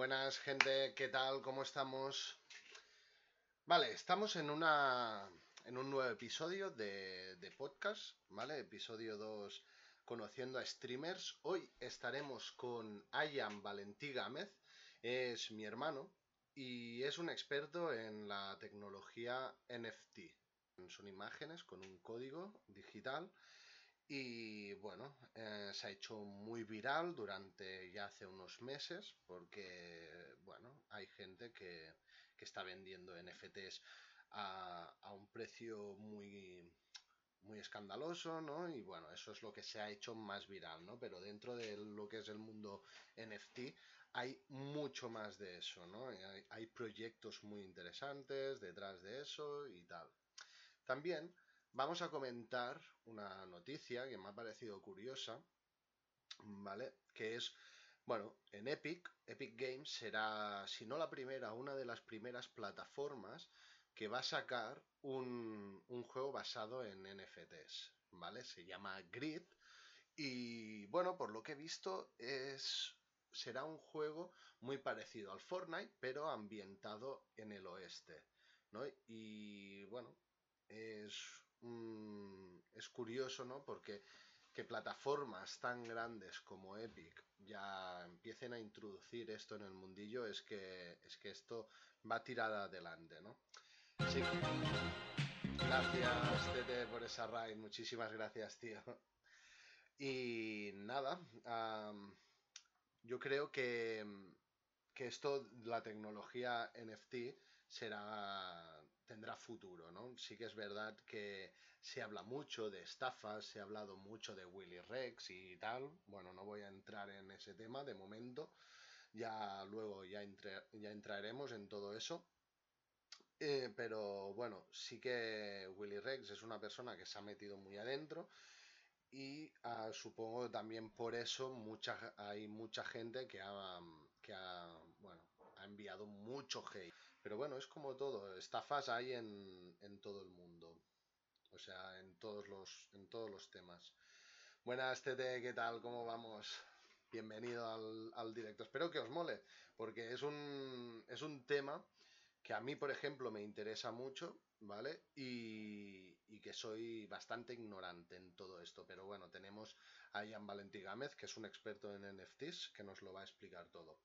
Buenas gente, ¿qué tal? ¿Cómo estamos? Vale, estamos en una en un nuevo episodio de, de podcast, ¿vale? Episodio 2 conociendo a streamers. Hoy estaremos con Ayam Valentí Gámez, es mi hermano y es un experto en la tecnología NFT. Son imágenes con un código digital y bueno, eh, se ha hecho muy viral durante ya hace unos meses porque, bueno, hay gente que, que está vendiendo NFTs a, a, un precio muy, muy escandaloso, ¿no? Y bueno, eso es lo que se ha hecho más viral, ¿no? Pero dentro de lo que es el mundo NFT hay mucho más de eso, ¿no? Hay, hay proyectos muy interesantes detrás de eso y tal. También vamos a comentar una noticia que me ha parecido curiosa, ¿vale? Que es, bueno, en Epic, Epic Games será, si no la primera, una de las primeras plataformas que va a sacar un, un juego basado en NFTs, ¿vale? Se llama Grid y, bueno, por lo que he visto es... Será un juego muy parecido al Fortnite, pero ambientado en el oeste, ¿no? Y bueno, es mmm, es curioso, ¿no? Porque que plataformas tan grandes como Epic ya empiecen a introducir esto en el mundillo es que, es que esto va a tirar adelante, ¿no? Sí. Gracias, Tete, por esa raid. Muchísimas gracias, tío. Y nada, um, yo creo que, que esto, la tecnología NFT, será tendrá futuro, ¿no? Sí que es verdad que se habla mucho de estafas, se ha hablado mucho de Willy Rex y tal. Bueno, no voy a entrar en ese tema de momento. Ya luego ya, entre, ya entraremos en todo eso. Eh, pero bueno, sí que Willy Rex es una persona que se ha metido muy adentro y uh, supongo también por eso hay mucha gente que ha, que ha, enviado mucho hate. Pero bueno, es como todo, estafas hay en, todo el mundo. O sea, en todos los, en todos los temas. Buenas, Tete, ¿qué tal? ¿Cómo vamos? Bienvenido al, al, directo. Espero que os mole, porque es un, es un tema que a mí, por ejemplo, me interesa mucho, ¿vale? Y, y, que soy bastante ignorante en todo esto. Pero bueno, tenemos a Ian Valentí Gámez, que es un experto en NFTs, que nos lo va a explicar todo.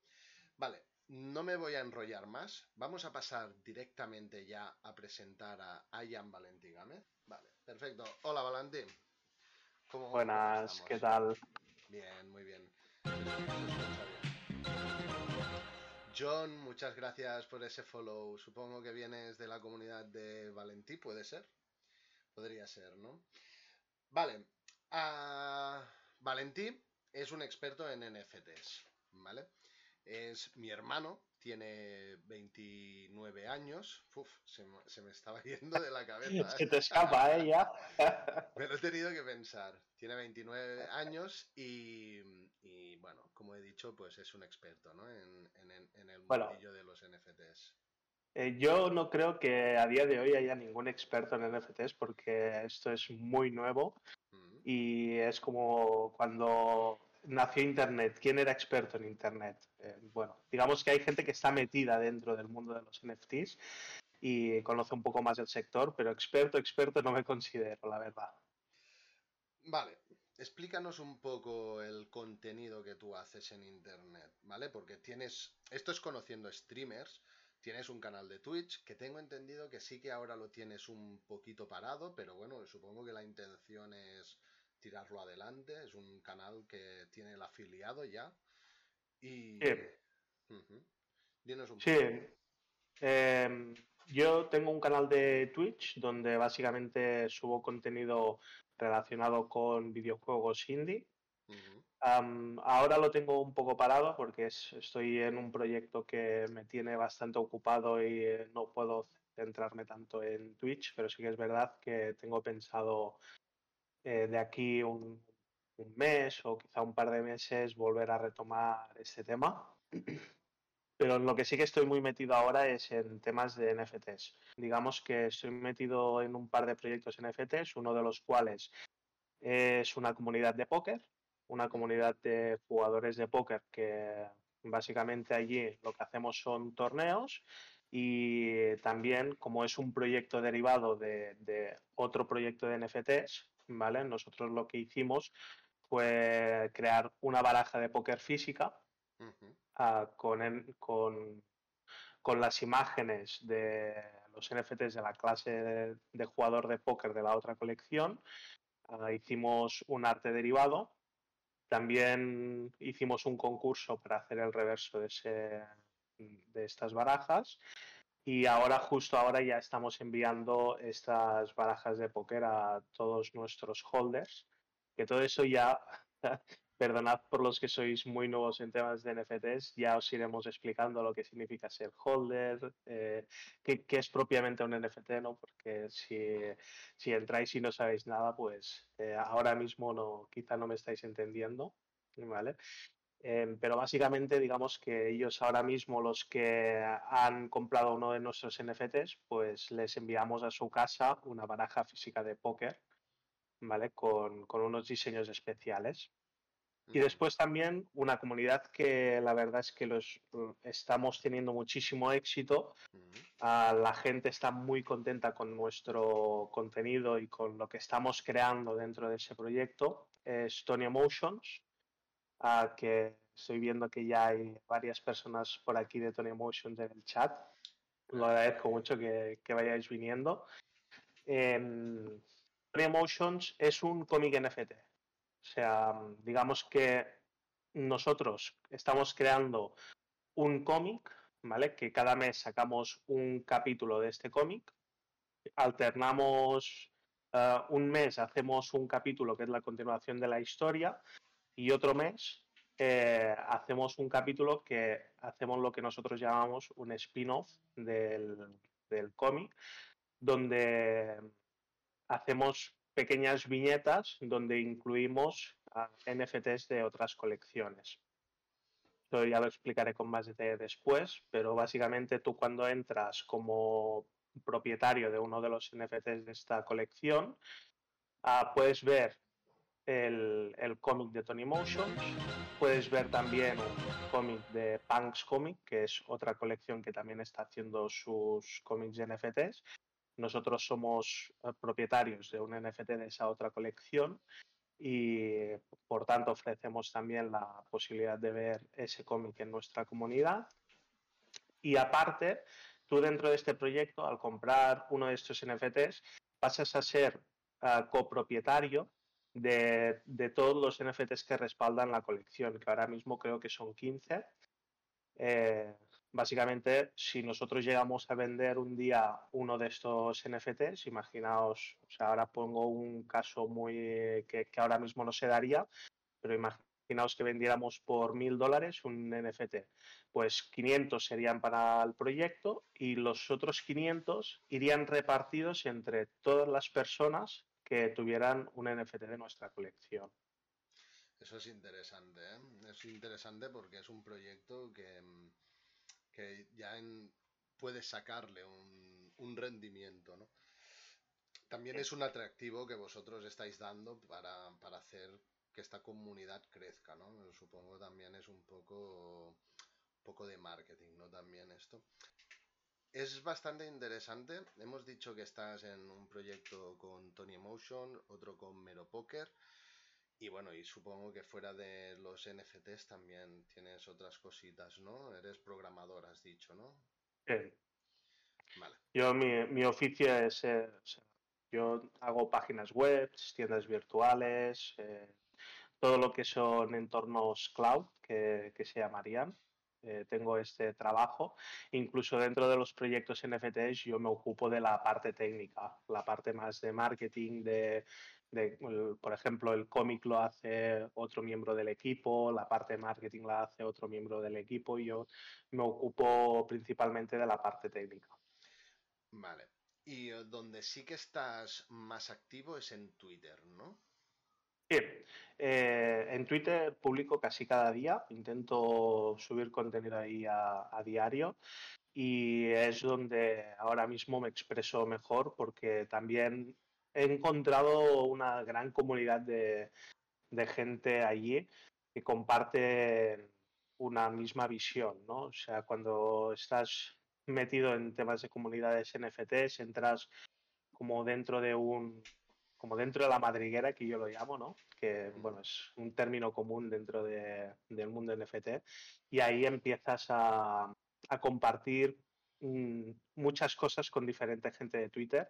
Vale, no me voy a enrollar más. Vamos a pasar directamente ya a presentar a Ian Valentí Gámez. Vale, perfecto. Hola, Valentín. ¿Cómo, Buenas, ¿cómo ¿qué tal? Bien, muy bien. John, muchas gracias por ese follow. Supongo que vienes de la comunidad de Valentí, ¿puede ser? Podría ser, ¿no? Vale. Uh, Valentí es un experto en NFTs, ¿vale? Es mi hermano, tiene 29 años. Uf, se, se, me estaba yendo de la cabeza. Se te escapa, ¿eh? Ya. me lo he tenido que pensar. Tiene 29 años y, y, bueno, como he dicho, pues es un experto ¿no? en, en, en el bueno, mundillo de los NFTs. Eh, yo no creo que a día de hoy haya ningún experto en NFTs porque esto es muy nuevo mm. y es como cuando nació Internet? ¿Quién era experto en Internet? Eh, bueno, digamos que hay gente que está metida dentro del mundo de los NFTs y conoce un poco más del sector, pero experto, experto no me considero, la verdad. Vale, explícanos un poco el contenido que tú haces en Internet, ¿vale? Porque tienes, esto es conociendo streamers, tienes un canal de Twitch, que tengo entendido que sí que ahora lo tienes un poquito parado, pero bueno, supongo que la intención es tirarlo adelante. Es un canal que tiene el afiliado ya. Y. Sí. Uh -huh. Dinos un sí. poco. Eh, yo tengo un canal de Twitch donde básicamente subo contenido relacionado con videojuegos indie. Uh -huh. um, ahora lo tengo un poco parado porque es, estoy en un proyecto que me tiene bastante ocupado y eh, no puedo centrarme tanto en Twitch, pero sí que es verdad que tengo pensado eh, de aquí un, un, mes o quizá un par de meses volver a retomar este tema. Pero en lo que sí que estoy muy metido ahora es en temas de NFTs. Digamos que estoy metido en un par de proyectos NFTs, uno de los cuales es una comunidad de póker, una comunidad de jugadores de póker que Básicamente allí lo que hacemos son torneos y también como es un proyecto derivado de, otro proyecto de NFTs, ¿vale? Nosotros lo que hicimos fue crear una baraja de póker física ah, con, con, con, las imágenes de los NFTs de la clase de, jugador de póker de la otra colección. Ah, hicimos un arte derivado. También hicimos un concurso para hacer el reverso de ese, de estas barajas y ahora, justo ahora, ya estamos enviando estas barajas de póker a todos nuestros holders, que todo eso ya, perdonad por los que sois muy nuevos en temas de NFTs, ya os iremos explicando lo que significa ser holder, eh, qué, es propiamente un NFT, ¿no? Porque si, si entráis y no sabéis nada, pues eh, ahora mismo no, quizá no me estáis entendiendo, ¿vale? Em, pero básicamente, digamos que ellos ahora mismo, los que han comprado uno de nuestros NFTs, pues les enviamos a su casa una baraja física de póker, ¿vale? Con, unos diseños especiales. Y después también una comunidad que la verdad es que los estamos teniendo muchísimo éxito. Ah, la gente está muy contenta con nuestro contenido y con lo que estamos creando dentro de ese proyecto. Es Tony Emotions que estoy viendo que ya hay varias personas por aquí de Tony Emotions en el chat. Lo agradezco mucho que, que vayáis viniendo. Tony Emotions es un cómic NFT. O sea, digamos que nosotros estamos creando un cómic, ¿vale? Que cada mes sacamos un capítulo de este cómic. Alternamos eh, un mes, hacemos un capítulo que es la continuación de la historia y otro mes eh, hacemos un capítulo que hacemos lo que nosotros llamamos un spin-off del, cómic, donde hacemos pequeñas viñetas donde incluimos NFTs de otras colecciones. Esto ya lo explicaré con más detalle después, pero básicamente tú cuando entras como propietario de uno de los NFTs de esta colección, ah, puedes ver el, el cómic de Tony Motions. Puedes ver también un cómic de Punks Comic, que es otra colección que también está haciendo sus cómics de NFTs. Nosotros somos eh, propietarios de un NFT de esa otra colección y por tanto ofrecemos también la posibilidad de ver ese cómic en nuestra comunidad. Y aparte, tú dentro de este proyecto, al comprar uno de estos NFTs, pasas a ser eh, copropietario de, todos los NFTs que respaldan la colección, que ahora mismo creo que son 15. Eh, básicamente, si nosotros llegamos a vender un día uno de estos NFTs, imaginaos, o sea, ahora pongo un caso muy que, ahora mismo no se daría, pero imaginaos que vendiéramos por mil dólares un NFT, pues 500 serían para el proyecto y los otros 500 irían repartidos entre todas las personas que tuvieran un NFT de nuestra colección. Eso es interesante, ¿eh? es interesante porque es un proyecto que, que ya puede sacarle un, rendimiento, ¿no? También es un atractivo que vosotros estáis dando para, para hacer que esta comunidad crezca, ¿no? Supongo también es un poco, un poco de marketing, ¿no? También esto. Es bastante interesante. Hemos dicho que estás en un proyecto con Tony Emotion, otro con Mero Poker. Y bueno, y supongo que fuera de los NFTs también tienes otras cositas, ¿no? Eres programador, has dicho, ¿no? Sí. Vale. Yo, mi, oficio es. Eh, yo hago páginas web, tiendas virtuales, eh, todo lo que son entornos cloud, que se llamarían. Eh, tengo este trabajo. Incluso dentro de los proyectos NFTs yo me ocupo de la parte técnica, la parte más de marketing, de, por ejemplo, el cómic lo hace otro miembro del equipo, la parte de marketing la hace otro miembro del equipo y yo me ocupo principalmente de la parte técnica. Vale. Y eh, donde sí que estás más activo es en Twitter, ¿no? Sí, eh, en Twitter publico casi cada día, intento subir contenido ahí a, diario y es donde ahora mismo me expreso mejor porque también he encontrado una gran comunidad de, gente allí que comparte una misma visión, ¿no? O sea, cuando estás metido en temas de comunidades NFTs, entras como dentro de un como dentro de la madriguera que yo lo llamo, ¿no? Que bueno, es un término común dentro del mundo NFT y ahí empiezas a, a compartir mm, muchas cosas con diferente gente de Twitter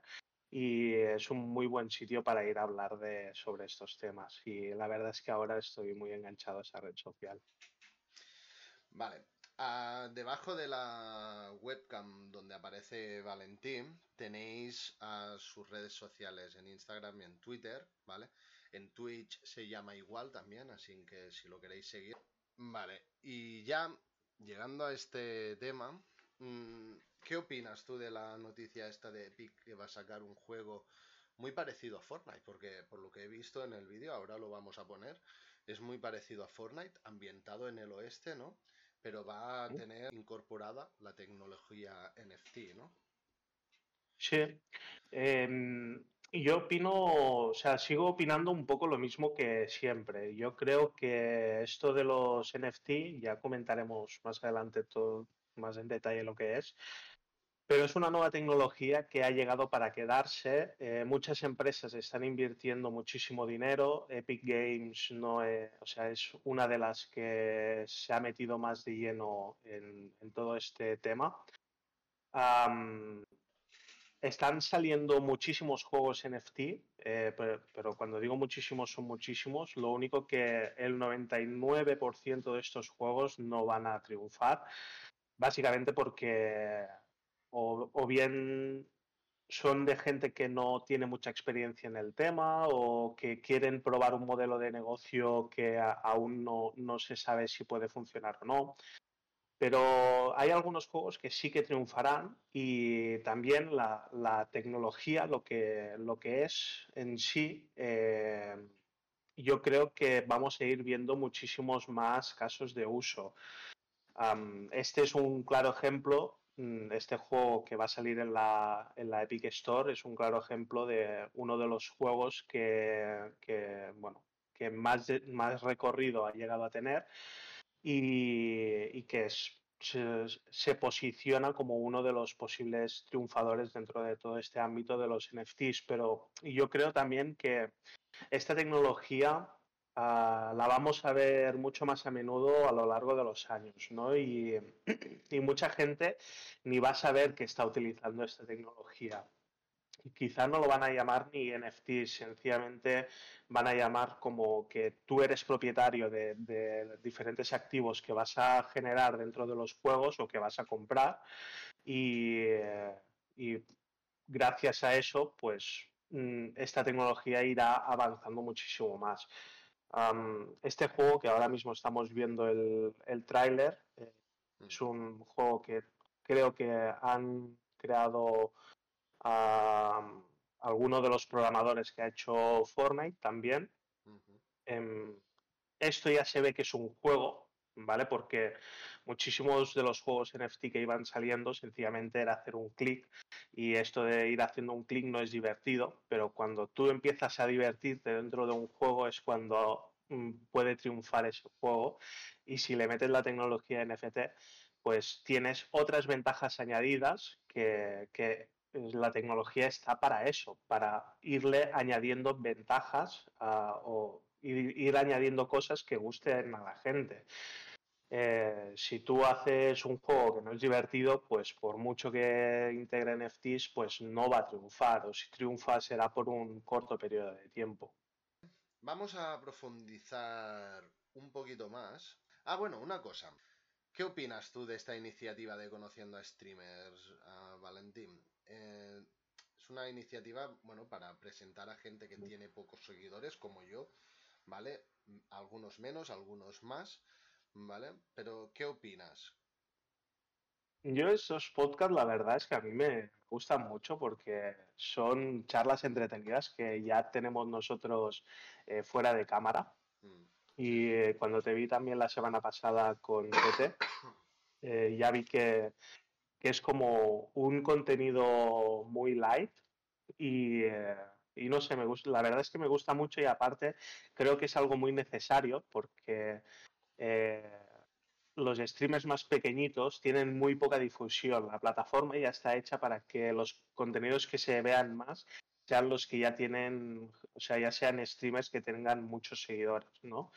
y es un muy buen sitio para ir a hablar de, sobre estos temas. Y la verdad es que ahora estoy muy enganchado a esa red social. Vale. Ah, debajo de la webcam donde aparece Valentín tenéis a sus redes sociales en Instagram y en Twitter, ¿vale? En Twitch se llama igual también, así que si lo queréis seguir. Vale, y ya llegando a este tema, mm, ¿qué opinas tú de la noticia esta de Epic que va a sacar un juego muy parecido a Fortnite? Porque por lo que he visto en el vídeo, ahora lo vamos a poner, es muy parecido a Fortnite, ambientado en el oeste, ¿no? Pero va a tener incorporada la tecnología NFT, ¿no? Sí. Em, yo opino, o sea, sigo opinando un poco lo mismo que siempre. Yo creo que esto de los NFT, ya comentaremos más adelante todo más en detalle lo que es, pero es una nueva tecnología que ha llegado para quedarse. Eh, muchas empresas están invirtiendo muchísimo dinero. Epic Games no es, o sea, es una de las que se ha metido más de lleno en, todo este tema están saliendo muchísimos juegos NFT, eh, pero, cuando digo muchísimos son muchísimos. Lo único que el 99% de estos juegos no van a triunfar, básicamente porque o, bien son de gente que no tiene mucha experiencia en el tema o que quieren probar un modelo de negocio que aún no, no se sabe si puede funcionar o no. Pero hay algunos juegos que sí que triunfarán y también la, tecnología, lo que, lo que es en sí, eh, yo creo que vamos a ir viendo muchísimos más casos de uso. este es un claro ejemplo, este juego que va a salir en la, en la, Epic Store es un claro ejemplo de uno de los juegos que, que bueno, que más, más recorrido ha llegado a tener y, que se, posiciona como uno de los posibles triunfadores dentro de todo este ámbito de los NFTs. Pero yo creo también que esta tecnología ah, la vamos a ver mucho más a menudo a lo largo de los años, ¿no? Y, y mucha gente ni va a saber que está utilizando esta tecnología quizá no lo van a llamar ni NFT, sencillamente van a llamar como que tú eres propietario de, diferentes activos que vas a generar dentro de los juegos o que vas a comprar y, gracias a eso pues mm, esta tecnología irá avanzando muchísimo más. Este juego que ahora mismo estamos viendo el, el tráiler eh, mm. es un juego que creo que han creado a alguno de los programadores que ha hecho Fortnite también. Em, esto ya se ve que es un juego, ¿vale? Porque muchísimos de los juegos NFT que iban saliendo sencillamente era hacer un clic y esto de ir haciendo un clic no es divertido, pero cuando tú empiezas a divertirte dentro de un juego es cuando mm, puede triunfar ese juego y si le metes la tecnología NFT pues tienes otras ventajas añadidas que, que la tecnología está para eso, para irle añadiendo ventajas o ir, añadiendo cosas que gusten a la gente. Eh, si tú haces un juego que no es divertido, pues por mucho que integre NFTs, pues no va a triunfar, o si triunfa será por un corto periodo de tiempo. Vamos a profundizar un poquito más. Ah, bueno, una cosa. ¿Qué opinas tú de esta iniciativa de conociendo a streamers, a Valentín? Eh, es una iniciativa, bueno, para presentar a gente que tiene pocos seguidores, como yo, ¿vale? Algunos menos, algunos más, ¿vale? Pero, ¿qué opinas? Yo esos podcasts, la verdad es que a mí me gustan mucho porque son charlas entretenidas que ya tenemos nosotros eh, fuera de cámara. Mm. Y eh, cuando te vi también la semana pasada con Tete, ya vi que que es como un contenido muy light eh, y, no sé, me gusta, la verdad es que me gusta mucho y aparte creo que es algo muy necesario porque eh, los streamers más pequeñitos tienen muy poca difusión. La plataforma ya está hecha para que los contenidos que se vean más sean los que ya tienen, o sea, ya sean streamers que tengan muchos seguidores, ¿no?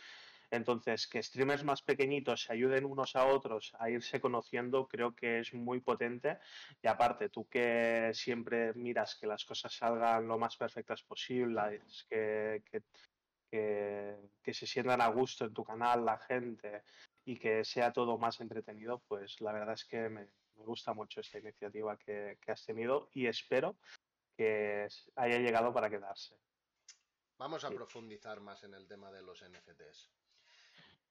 Entonces, que streamers más pequeñitos se ayuden unos a otros a irse conociendo, creo que es muy potente. Y aparte, tú que siempre miras que las cosas salgan lo más perfectas posible, que, que, se sientan a gusto en tu canal la gente y que sea todo más entretenido, pues la verdad es que me, gusta mucho esta iniciativa que, has tenido y espero que haya llegado para quedarse. Vamos a profundizar más en el tema de los NFTs.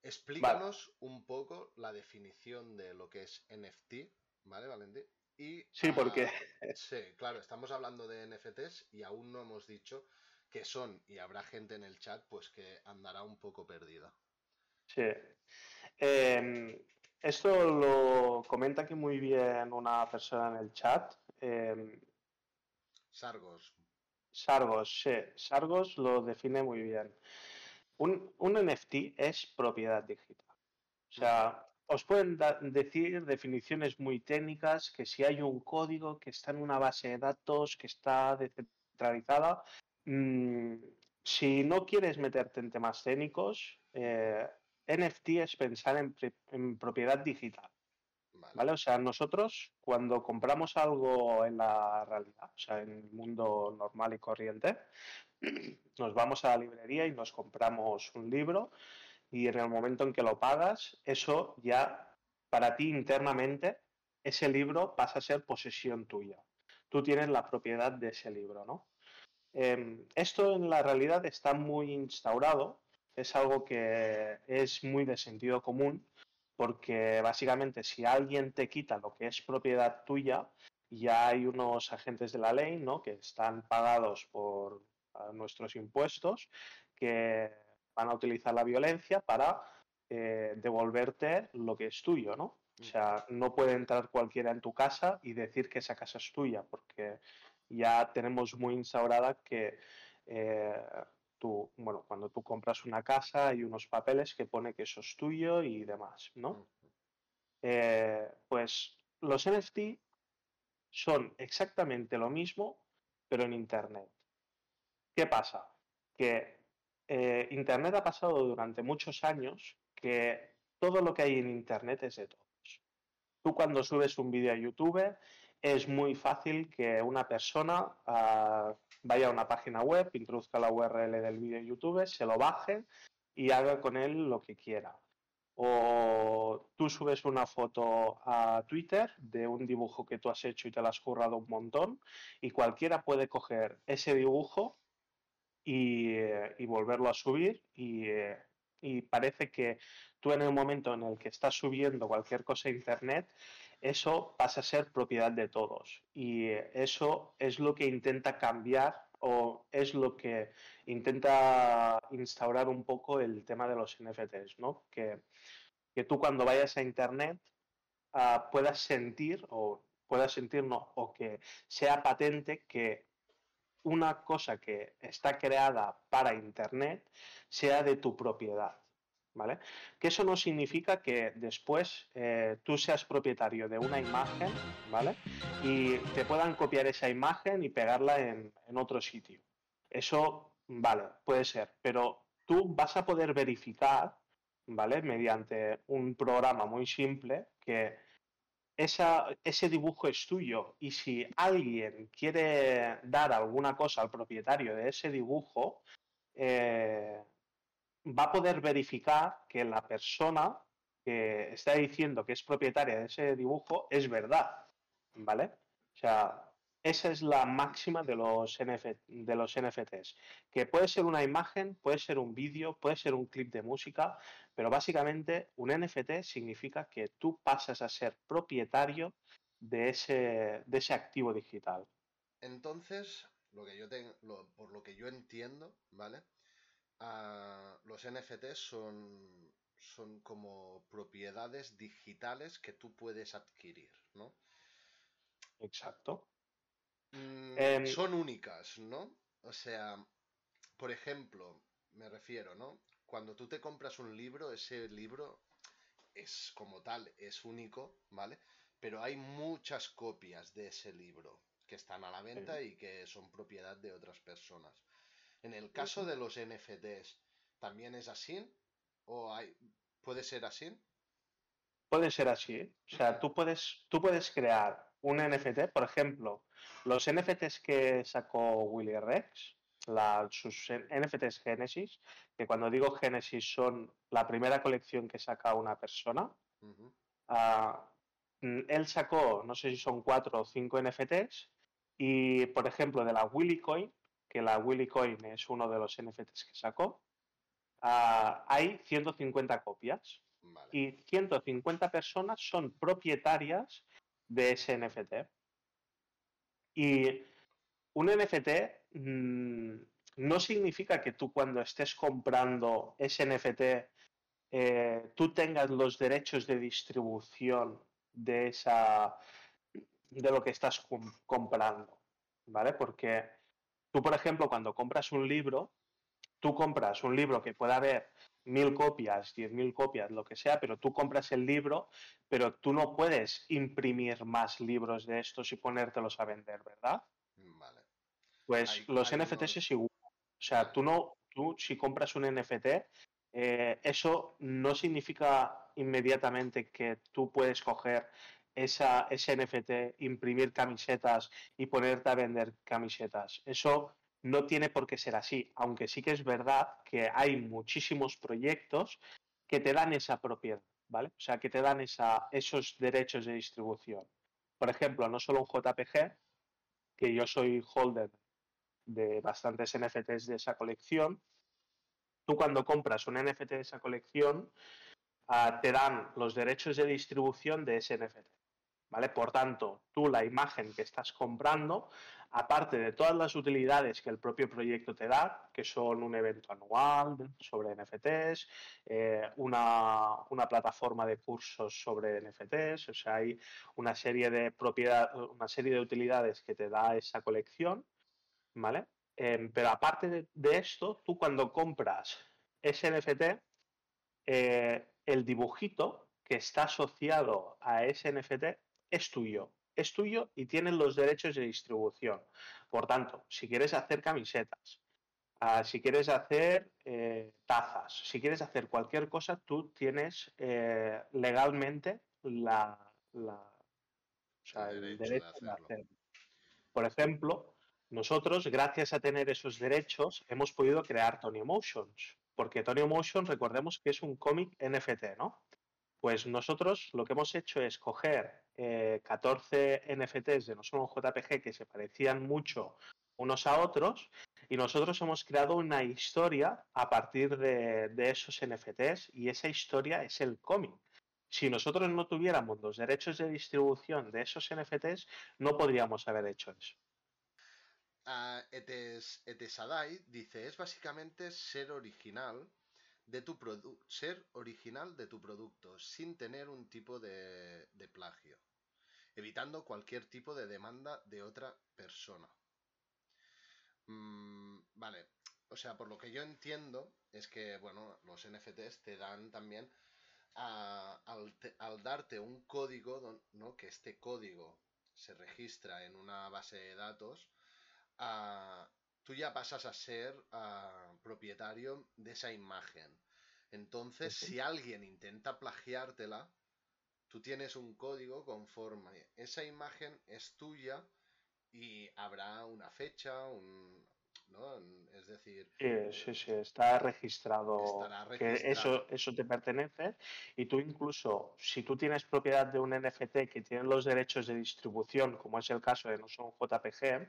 Explícanos un poco la definición de lo que es NFT, ¿vale, Valentín? Y, sí, porque... sí, claro, estamos hablando de NFTs y aún no hemos dicho qué son y habrá gente en el chat pues que andará un poco perdida. Sí. Em, esto lo comenta aquí muy bien una persona en el chat. Em, Sargos. Sargos, sí. Sargos lo define muy bien. Un, NFT es propiedad digital. O sea, os pueden decir definiciones muy técnicas, que si hay un código que está en una base de datos, que está descentralizada, mm, si no quieres meterte en temas técnicos, eh, NFT es pensar en, propiedad digital. Vale. O sea, nosotros cuando compramos algo en la realidad, o sea, en el mundo normal y corriente, nos vamos a la librería y nos compramos un libro y en el momento en que lo pagas, eso ya para ti internamente, ese libro pasa a ser posesión tuya. Tú tienes la propiedad de ese libro, ¿no? Em, esto en la realidad está muy instaurado, es algo que es muy de sentido común, porque básicamente si alguien te quita lo que es propiedad tuya, ya hay unos agentes de la ley, ¿no? Que están pagados por nuestros impuestos que van a utilizar la violencia para eh, devolverte lo que es tuyo, ¿no? O mm. sea, no puede entrar cualquiera en tu casa y decir que esa casa es tuya, porque ya tenemos muy instaurada que eh, tú, bueno, cuando tú compras una casa hay unos papeles que pone que eso es tuyo y demás, ¿no? Eh, pues los NFT son exactamente lo mismo, pero en Internet. ¿Qué pasa? Que eh, Internet ha pasado durante muchos años que todo lo que hay en Internet es de todos. Tú cuando subes un vídeo a YouTube es muy fácil que una persona ah, vaya a una página web, introduzca la URL del vídeo en YouTube, se lo baje y haga con él lo que quiera. O tú subes una foto a Twitter de un dibujo que tú has hecho y te lo has currado un montón y cualquiera puede coger ese dibujo y, volverlo a subir eh, y, parece que tú en el momento en el que estás subiendo cualquier cosa a Internet, eso pasa a ser propiedad de todos y eso es lo que intenta cambiar o es lo que intenta instaurar un poco el tema de los NFTs, ¿no? Que, que tú cuando vayas a Internet ah, puedas sentir o puedas sentir, no, o que sea patente que una cosa que está creada para Internet sea de tu propiedad. ¿Vale? Que eso no significa que después eh, tú seas propietario de una imagen, ¿vale? Y te puedan copiar esa imagen y pegarla en, otro sitio. Eso, vale, puede ser, pero tú vas a poder verificar, ¿vale? Mediante un programa muy simple que ese dibujo es tuyo y si alguien quiere dar alguna cosa al propietario de ese dibujo, eh, va a poder verificar que la persona que está diciendo que es propietaria de ese dibujo es verdad, ¿vale? O sea, esa es la máxima de los, de los NFTs, que puede ser una imagen, puede ser un vídeo, puede ser un clip de música, pero básicamente un NFT significa que tú pasas a ser propietario de ese, de ese activo digital. Entonces, lo que yo por lo que yo entiendo, ¿vale? Ah, los NFTs son, son como propiedades digitales que tú puedes adquirir, ¿no? Exacto. Mm, em, son únicas, ¿no? O sea, por ejemplo, me refiero, ¿no? Cuando tú te compras un libro, ese libro es como tal, es único, ¿vale? Pero hay muchas copias de ese libro que están a la venta y que son propiedad de otras personas. En el caso de los NFTs, ¿también es así? ¿O hay, puede ser así? Puede ser así. O sea, tú puedes, tú puedes crear un NFT, por ejemplo, los NFTs que sacó Willy Rex, sus NFTs Genesis, que cuando digo Genesis son la primera colección que saca una persona. Mm, él sacó, no sé si son cuatro o cinco NFTs, y por ejemplo, de la Willy Coin, que la Willy Coin es uno de los NFTs que sacó, ah, hay 150 copias. Y 150 personas son propietarias de ese NFT. Y un NFT mm, no significa que tú cuando estés comprando ese NFT eh, tú tengas los derechos de distribución de esa de lo que estás comprando, ¿vale? Porque tú, por ejemplo, cuando compras un libro, tú compras un libro que pueda haber mil copias, diez mil copias, lo que sea, pero tú compras el libro, pero tú no puedes imprimir más libros de estos y ponértelos a vender, ¿verdad? Vale. Pues los NFTs es igual. O sea, tú no, tú si compras un NFT, eh, eso no significa inmediatamente que tú puedes coger esa, ese NFT, imprimir camisetas y ponerte a vender camisetas. Eso no tiene por qué ser así, aunque sí que es verdad que hay muchísimos proyectos que te dan esa propiedad, ¿vale? O sea, que te dan esa, esos derechos de distribución. Por ejemplo, no solo un JPG, que yo soy holder de bastantes NFTs de esa colección, tú cuando compras un NFT de esa colección, ah, te dan los derechos de distribución de ese NFT. ¿Vale? Por tanto, tú la imagen que estás comprando aparte de todas las utilidades que el propio proyecto te da, que son un evento anual sobre NFTs, eh, una, plataforma de cursos sobre NFTs, o sea, hay una serie de propiedad, una serie de utilidades que te da esa colección, ¿vale? Em, pero aparte de, esto, tú cuando compras ese NFT, eh, el dibujito que está asociado a ese NFT es tuyo es tuyo y tienes los derechos de distribución. Por tanto, si quieres hacer camisetas, ah, si quieres hacer eh, tazas, si quieres hacer cualquier cosa, tú tienes eh, legalmente la, el, derecho, de, hacerlo. Por ejemplo, nosotros, gracias a tener esos derechos, hemos podido crear Tony Emotions. Porque Tony Emotions, recordemos que es un cómic NFT, ¿no? Pues nosotros lo que hemos hecho es coger 14 eh, NFTs de no solo JPG que se parecían mucho unos a otros y nosotros hemos creado una historia a partir de, esos NFTs y esa historia es el cómic. Si nosotros no tuviéramos los derechos de distribución de esos NFTs, no podríamos haber hecho eso. Uh, Etes, Etesadai dice, es básicamente ser original de tu ser original de tu producto sin tener un tipo de, plagio, evitando cualquier tipo de demanda de otra persona. Mm, vale, o sea, por lo que yo entiendo es que, bueno, los NFTs te dan también al, darte un código, ¿no? Que este código se registra en una base de datos, tú ya pasas a ser ah, propietario de esa imagen. Entonces, si alguien intenta plagiártela, tú tienes un código conforme esa imagen es tuya y habrá una fecha, un, ¿no? Es decir... Sí, sí, está registrado, que eso, eso te pertenece y tú incluso, si tú tienes propiedad de un NFT que tiene los derechos de distribución, como es el caso de no son JPG,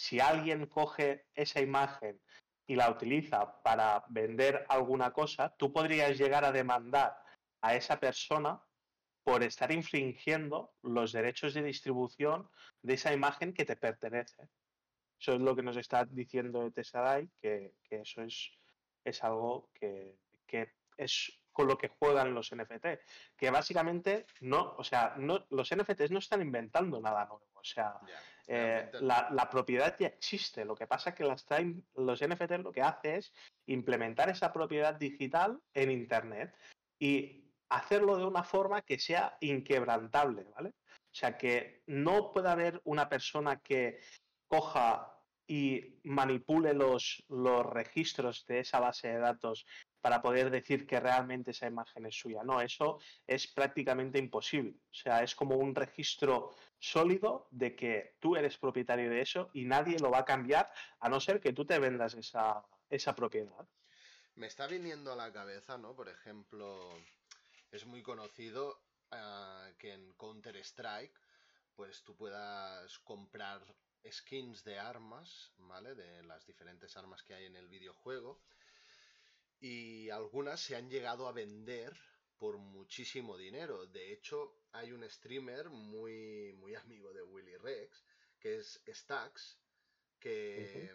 si alguien coge esa imagen y la utiliza para vender alguna cosa, tú podrías llegar a demandar a esa persona por estar infringiendo los derechos de distribución de esa imagen que te pertenece. Eso es lo que nos está diciendo Tesadai, que, eso es, es algo que, que, es con lo que juegan los NFT. Que básicamente no, o sea, no, los NFTs no están inventando nada nuevo. O sea, eh, la, propiedad ya existe. Lo que pasa es que las los NFT lo que hace es implementar esa propiedad digital en Internet. Y hacerlo de una forma que sea inquebrantable, ¿vale? O sea, que no pueda haber una persona que coja y manipule los, los registros de esa base de datos para poder decir que realmente esa imagen es suya. No, eso es prácticamente imposible. O sea, es como un registro sólido de que tú eres propietario de eso y nadie lo va a cambiar a no ser que tú te vendas esa, esa propiedad. Me está viniendo a la cabeza, ¿no? Por ejemplo, es muy conocido uh, que en Counter-Strike, pues tú puedas comprar skins de armas, ¿vale? De las diferentes armas que hay en el videojuego. Y algunas se han llegado a vender por muchísimo dinero. De hecho, hay un streamer muy, muy amigo de Willy Rex, que es Stax, que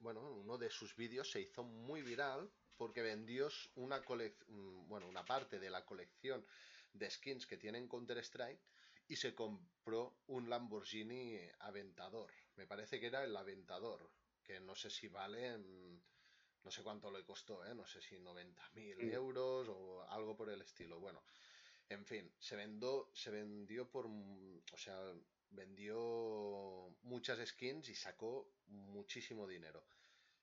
bueno, uno de sus vídeos se hizo muy viral porque vendió una mm, bueno, una parte de la colección de skins que tiene en Counter-Strike y se compró un Lamborghini Aventador. Me parece que era el Aventador, que no sé si vale, no sé cuánto le costó, ¿eh? no sé si 90.000 euros o algo por el estilo. Bueno, en fin, se vendió, se vendió por, o sea, vendió muchas skins y sacó muchísimo dinero.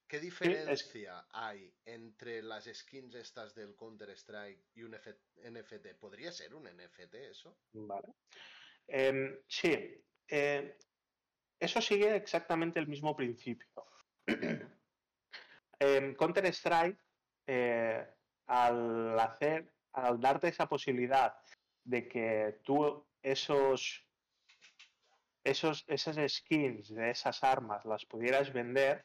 ¿Qué diferencia hay entre las skins estas del Counter-Strike y un NFT? ¿Podría ser un NFT eso? Vale. Em, sí. Eh, eso sigue exactamente el mismo principio. en Counter-Strike, eh, al hacer, al darte esa posibilidad de que tú esos esos, esas skins de esas armas las pudieras vender,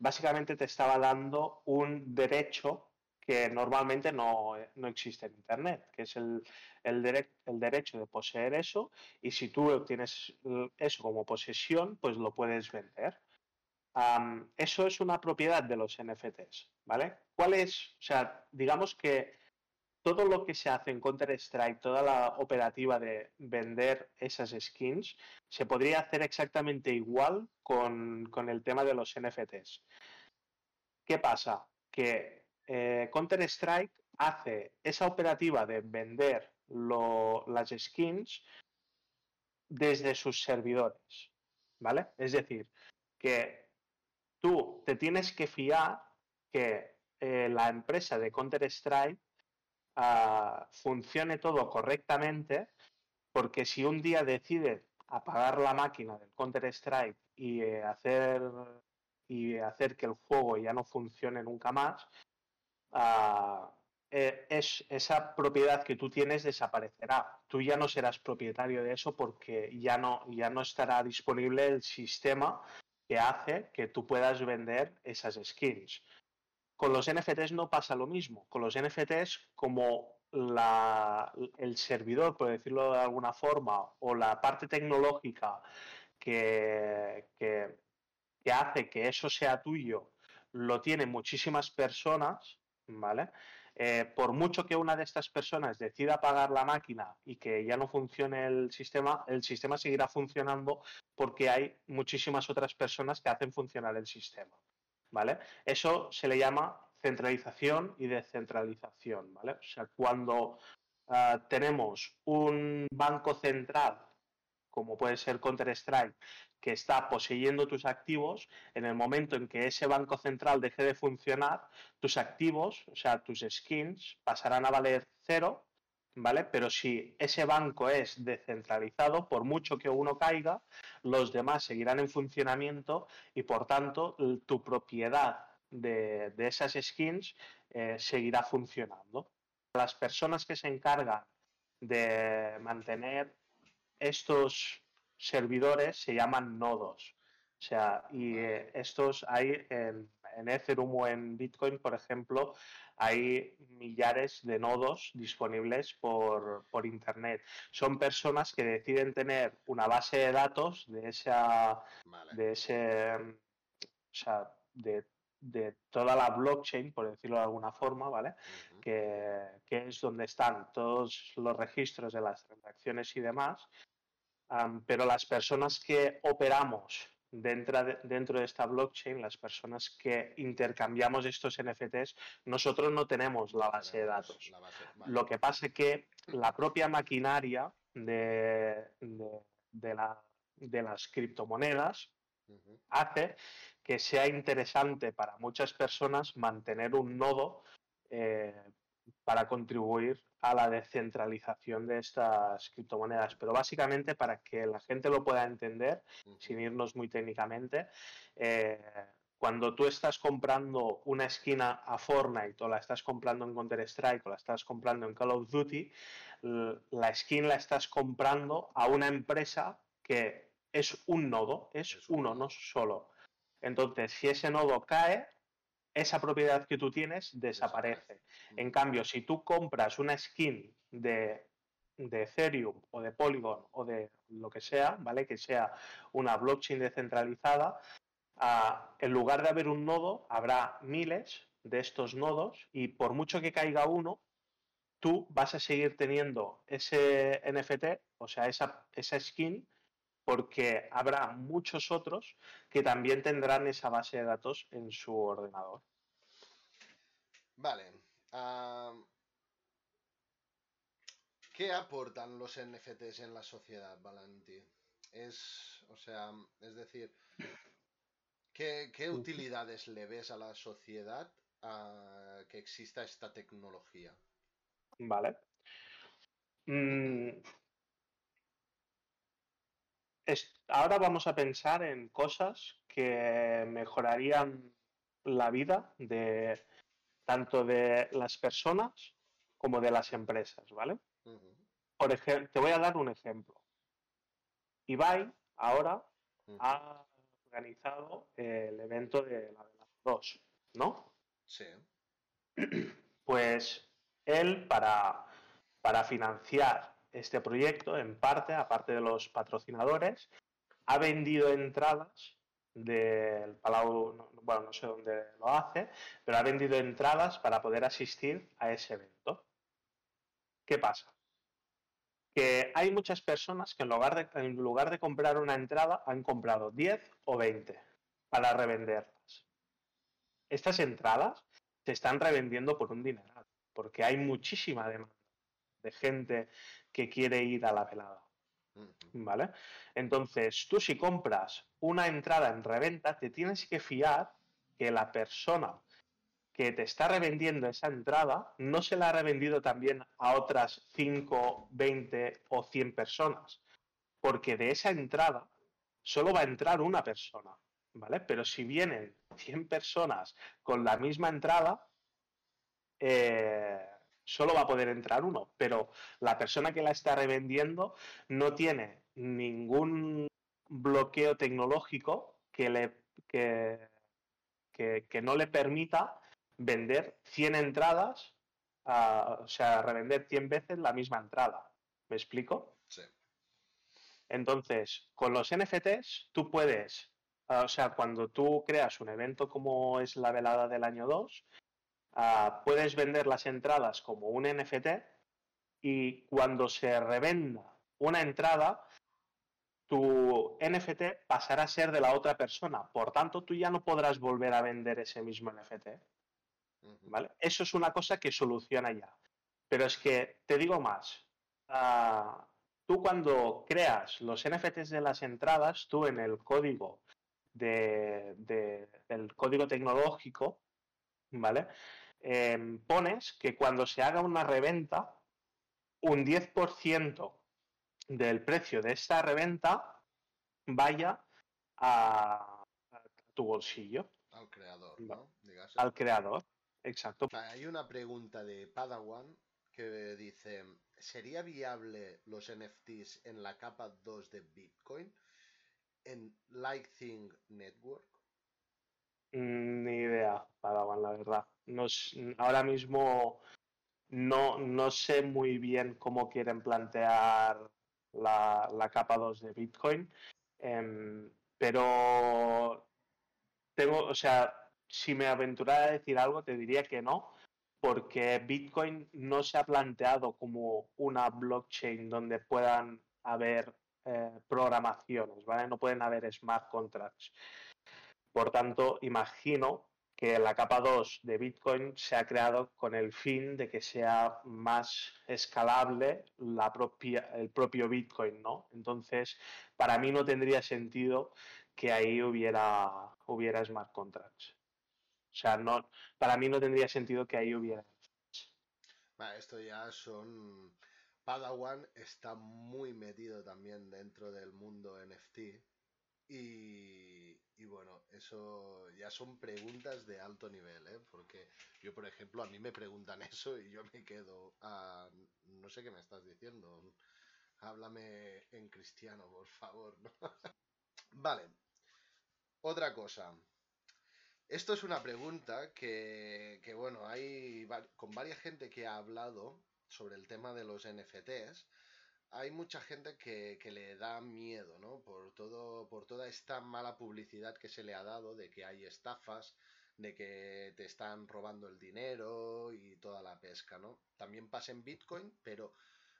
básicamente te estaba dando un derecho que normalmente no, existe en Internet, que es el, el, derecho de poseer eso y si tú obtienes eso como posesión, pues lo puedes vender. eso es una propiedad de los NFTs, ¿vale? ¿Cuál es? O sea, digamos que todo lo que se hace en Counter-Strike, toda la operativa de vender esas skins, se podría hacer exactamente igual con, el tema de los NFTs. ¿Qué pasa? Que eh, Counter-Strike hace esa operativa de vender las skins desde sus servidores, ¿vale? Es decir, que tú te tienes que fiar que eh, la empresa de Counter-Strike funcione todo correctamente, porque si un día decide apagar la máquina del Counter-Strike y eh, hacer y hacer que el juego ya no funcione nunca más, ah, eh, es, esa propiedad que tú tienes desaparecerá. Tú ya no serás propietario de eso porque ya no, ya no estará disponible el sistema que hace que tú puedas vender esas skins. Con los NFTs no pasa lo mismo. Con los NFTs, como el servidor, por decirlo de alguna forma, o la parte tecnológica que, hace que eso sea tuyo, lo tienen muchísimas personas, ¿vale? Eh, por mucho que una de estas personas decida apagar la máquina y que ya no funcione el sistema, el sistema seguirá funcionando porque hay muchísimas otras personas que hacen funcionar el sistema. ¿Vale? Eso se le llama centralización y descentralización, ¿vale? O sea, cuando ah, tenemos un banco central, como puede ser Counter-Strike, que está poseyendo tus activos, en el momento en que ese banco central deje de funcionar, tus activos, o sea, tus skins, pasarán a valer cero, ¿vale? Pero si ese banco es descentralizado, por mucho que uno caiga, los demás seguirán en funcionamiento y por tanto tu propiedad de, esas skins eh, seguirá funcionando. Las personas que se encargan de mantener estos servidores se llaman nodos. O sea, y eh, estos hay en, en, Ethereum o en Bitcoin, por ejemplo, hay millares de nodos disponibles por, por, Internet. Son personas que deciden tener una base de datos de esa, de ese, o sea, de de toda la blockchain, por decirlo de alguna forma, ¿vale? que, es donde están todos los registros de las transacciones y demás. pero las personas que operamos dentro de, dentro de esta blockchain, las personas que intercambiamos estos NFTs, nosotros no tenemos la base de datos. Lo que pasa es que la propia maquinaria de, de, las criptomonedas hace que sea interesante para muchas personas mantener un nodo eh, para contribuir a la descentralización de estas criptomonedas. Pero básicamente para que la gente lo pueda entender, sin irnos muy técnicamente, eh, cuando tú estás comprando una esquina a Fortnite o la estás comprando en Counter-Strike o la estás comprando en Call of Duty, la skin la estás comprando a una empresa que es un nodo, es uno, no solo. Entonces, si ese nodo cae, esa propiedad que tú tienes desaparece. En cambio, si tú compras una skin de, Ethereum o de Polygon o de lo que sea, ¿vale? Que sea una blockchain descentralizada, ah, en lugar de haber un nodo, habrá miles de estos nodos y por mucho que caiga uno, tú vas a seguir teniendo ese NFT, o sea, esa, esa skin, porque habrá muchos otros que también tendrán esa base de datos en su ordenador. Vale. ¿Qué aportan los NFTs en la sociedad, Valenti? Es, o sea, es decir, ¿qué, utilidades le ves a la sociedad que exista esta tecnología? Vale. Mm, ahora vamos a pensar en cosas que mejorarían la vida de tanto de las personas como de las empresas, ¿vale? Por ejemplo, te voy a dar un ejemplo. Ibai ahora ha organizado el evento de la Vela 2, ¿no? Sí. Pues él, para, para financiar este proyecto, en parte, aparte de los patrocinadores, ha vendido entradas del Palau, bueno, no sé dónde lo hace, pero ha vendido entradas para poder asistir a ese evento. ¿Qué pasa? Que hay muchas personas que en lugar de, en lugar de comprar una entrada han comprado 10 o 20 para revenderlas. Estas entradas se están revendiendo por un dineral, porque hay muchísima demanda de gente que quiere ir a la velada. ¿Vale? Entonces, tú si compras una entrada en reventa, te tienes que fiar que la persona que te está revendiendo esa entrada no se la ha revendido también a otras 5, 20 o 100 personas. Porque de esa entrada solo va a entrar una persona, ¿vale? Pero si vienen 100 personas con la misma entrada, eh, solo va a poder entrar uno, pero la persona que la está revendiendo no tiene ningún bloqueo tecnológico que, le, que, que, no le permita vender 100 entradas, o sea, revender 100 veces la misma entrada. ¿Me explico? Sí. Entonces, con los NFTs, tú puedes, o sea, cuando tú creas un evento como es la velada del año 2, Ah, puedes vender las entradas como un NFT y cuando se revenda una entrada, tu NFT pasará a ser de la otra persona. Por tanto, tú ya no podrás volver a vender ese mismo NFT. ¿Vale? Eso es una cosa que soluciona ya. Pero es que te digo más. Ah, tú cuando creas los NFTs de las entradas, tú en el código de, del código tecnológico, ¿vale? Em, pones que cuando se haga una reventa, un 10% del precio de esta reventa vaya a, tu bolsillo. Al creador, ¿no? Al creador, exacto. Hay una pregunta de Padawan que dice, ¿sería viable los NFTs en la capa 2 de Bitcoin en Lightning Network? Mm, ni idea, Padawan, la verdad ahora mismo no, no, sé muy bien cómo quieren plantear la, capa 2 de Bitcoin, em, pero tengo, o sea, si me aventurara a decir algo, te diría que no, porque Bitcoin no se ha planteado como una blockchain donde puedan haber eh, programaciones, ¿vale? No pueden haber smart contracts. Por tanto, imagino que la capa 2 de Bitcoin se ha creado con el fin de que sea más escalable la propia, el propio Bitcoin, ¿no? Entonces, para mí no tendría sentido que ahí hubiera, hubiera smart contracts. O sea, no, para mí no tendría sentido que ahí hubiera. esto ya son. Padawan está muy metido también dentro del mundo NFT. Y, bueno, eso ya son preguntas de alto nivel, ¿eh? Porque yo, por ejemplo, a mí me preguntan eso y yo me quedo a... No sé qué me estás diciendo. Háblame en cristiano, por favor, vale. Otra cosa. Esto es una pregunta que, que, bueno, hay con varias gente que ha hablado sobre el tema de los NFTs hay mucha gente que, le da miedo, ¿no? Por, todo, por toda esta mala publicidad que se le ha dado de que hay estafas, de que te están robando el dinero y toda la pesca, ¿no? También pasa en Bitcoin, pero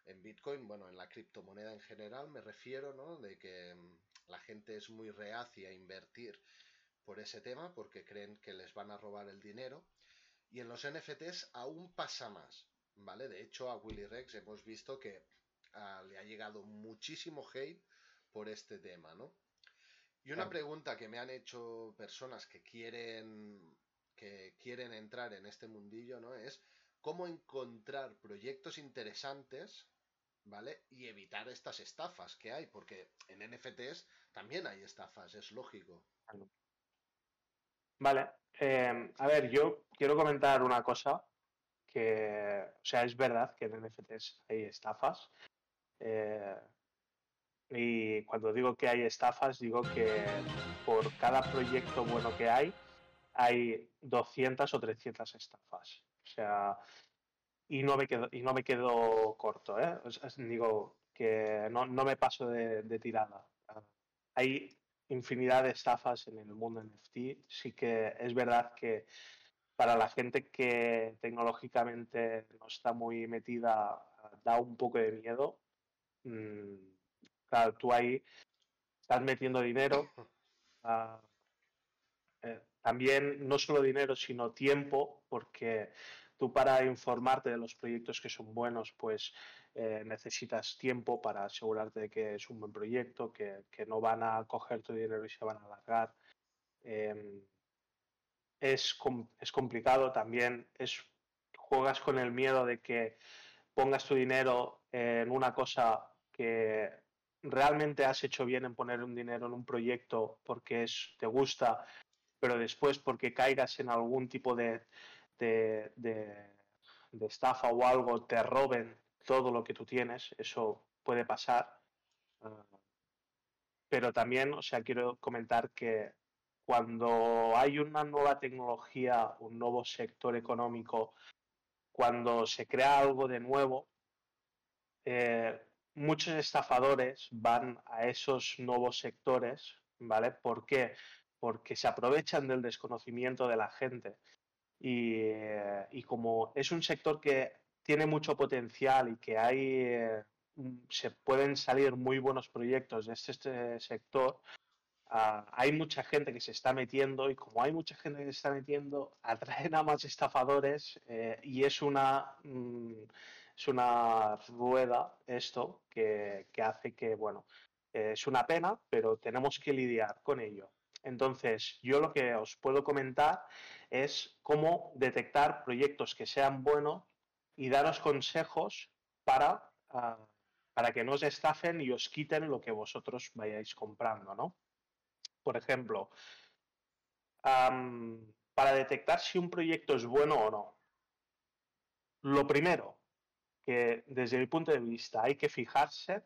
en Bitcoin, bueno, en la criptomoneda en general me refiero, ¿no? De que mm, la gente es muy reacia a invertir por ese tema porque creen que les van a robar el dinero. Y en los NFTs aún pasa más, ¿vale? De hecho, a Willy Rex hemos visto que le ha llegado muchísimo hate por este tema, ¿no? Y una pregunta que me han hecho personas que quieren que quieren entrar en este mundillo, ¿no? Es cómo encontrar proyectos interesantes, ¿vale? Y evitar estas estafas que hay, porque en NFTs también hay estafas, es lógico. Vale, em, a ver, yo quiero comentar una cosa que, o sea, es verdad que en NFTs hay estafas, eh, y cuando digo que hay estafas, digo que por cada proyecto bueno que hay, hay 200 o 300 estafas. O sea, y no me quedo, y no me quedo corto, ¿eh? digo que no, me paso de, de, tirada. Hay infinidad de estafas en el mundo NFT. Sí que es verdad que para la gente que tecnológicamente no está muy metida, da un poco de miedo Mm, claro, tú ahí estás metiendo dinero. Ah, eh, también no solo dinero, sino tiempo, porque tú para informarte de los proyectos que son buenos, pues eh, necesitas tiempo para asegurarte de que es un buen proyecto, que, no van a coger tu dinero y se van a alargar. Em, es, es complicado también, es, juegas con el miedo de que pongas tu dinero en una cosa que realmente has hecho bien en poner un dinero en un proyecto porque es, te gusta, pero después porque caigas en algún tipo de, de, estafa o algo, te roben todo lo que tú tienes, eso puede pasar. Ah, pero también, o sea, quiero comentar que cuando hay una nueva tecnología, un nuevo sector económico, cuando se crea algo de nuevo, eh, muchos estafadores van a esos nuevos sectores, ¿vale? ¿Por qué? Porque se aprovechan del desconocimiento de la gente. Y, eh, como es un sector que tiene mucho potencial y que hay, eh, se pueden salir muy buenos proyectos de este, este sector, ah, hay mucha gente que se está metiendo y como hay mucha gente que se está metiendo, atraen a más estafadores eh, y es una... Mm, es una rueda esto que, hace que, bueno, es una pena, pero tenemos que lidiar con ello. Entonces, yo lo que os puedo comentar es cómo detectar proyectos que sean buenos y daros consejos para, ah, para que no os estafen y os quiten lo que vosotros vayáis comprando, ¿no? Por ejemplo, para detectar si un proyecto es bueno o no. Lo primero, que desde mi punto de vista hay que fijarse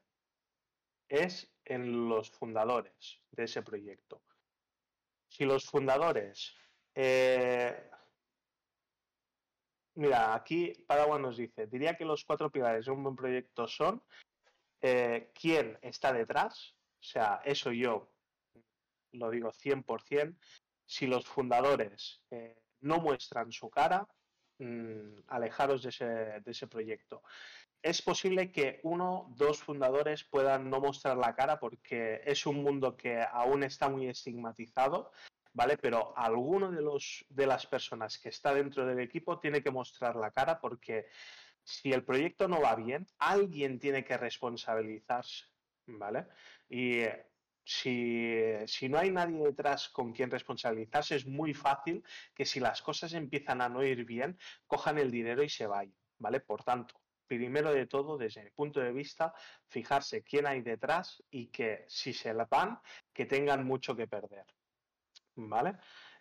es en los fundadores de ese proyecto. Si los fundadores... Eh, mira, aquí Padawan nos dice, diría que los cuatro pilares de un buen proyecto son eh, quién está detrás, o sea, eso yo lo digo 100%, si los fundadores eh, no muestran su cara, Mm, alejaros de ese, proyecto. es posible que uno, dos fundadores puedan no mostrar la cara porque es un mundo que aún está muy estigmatizado, ¿vale? Pero alguno de, los, de las personas que está dentro del equipo tiene que mostrar la cara porque si el proyecto no va bien, alguien tiene que responsabilizarse, ¿vale? Y si, si, no hay nadie detrás con quien responsabilizarse, es muy fácil que si las cosas empiezan a no ir bien, cojan el dinero y se vayan, ¿vale? Por tanto, primero de todo, desde mi punto de vista, fijarse quién hay detrás y que si se la van, que tengan mucho que perder. ¿Vale?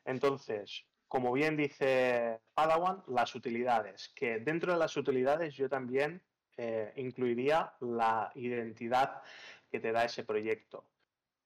Entonces, como bien dice Padawan, las utilidades, que dentro de las utilidades yo también eh, incluiría la identidad que te da ese proyecto,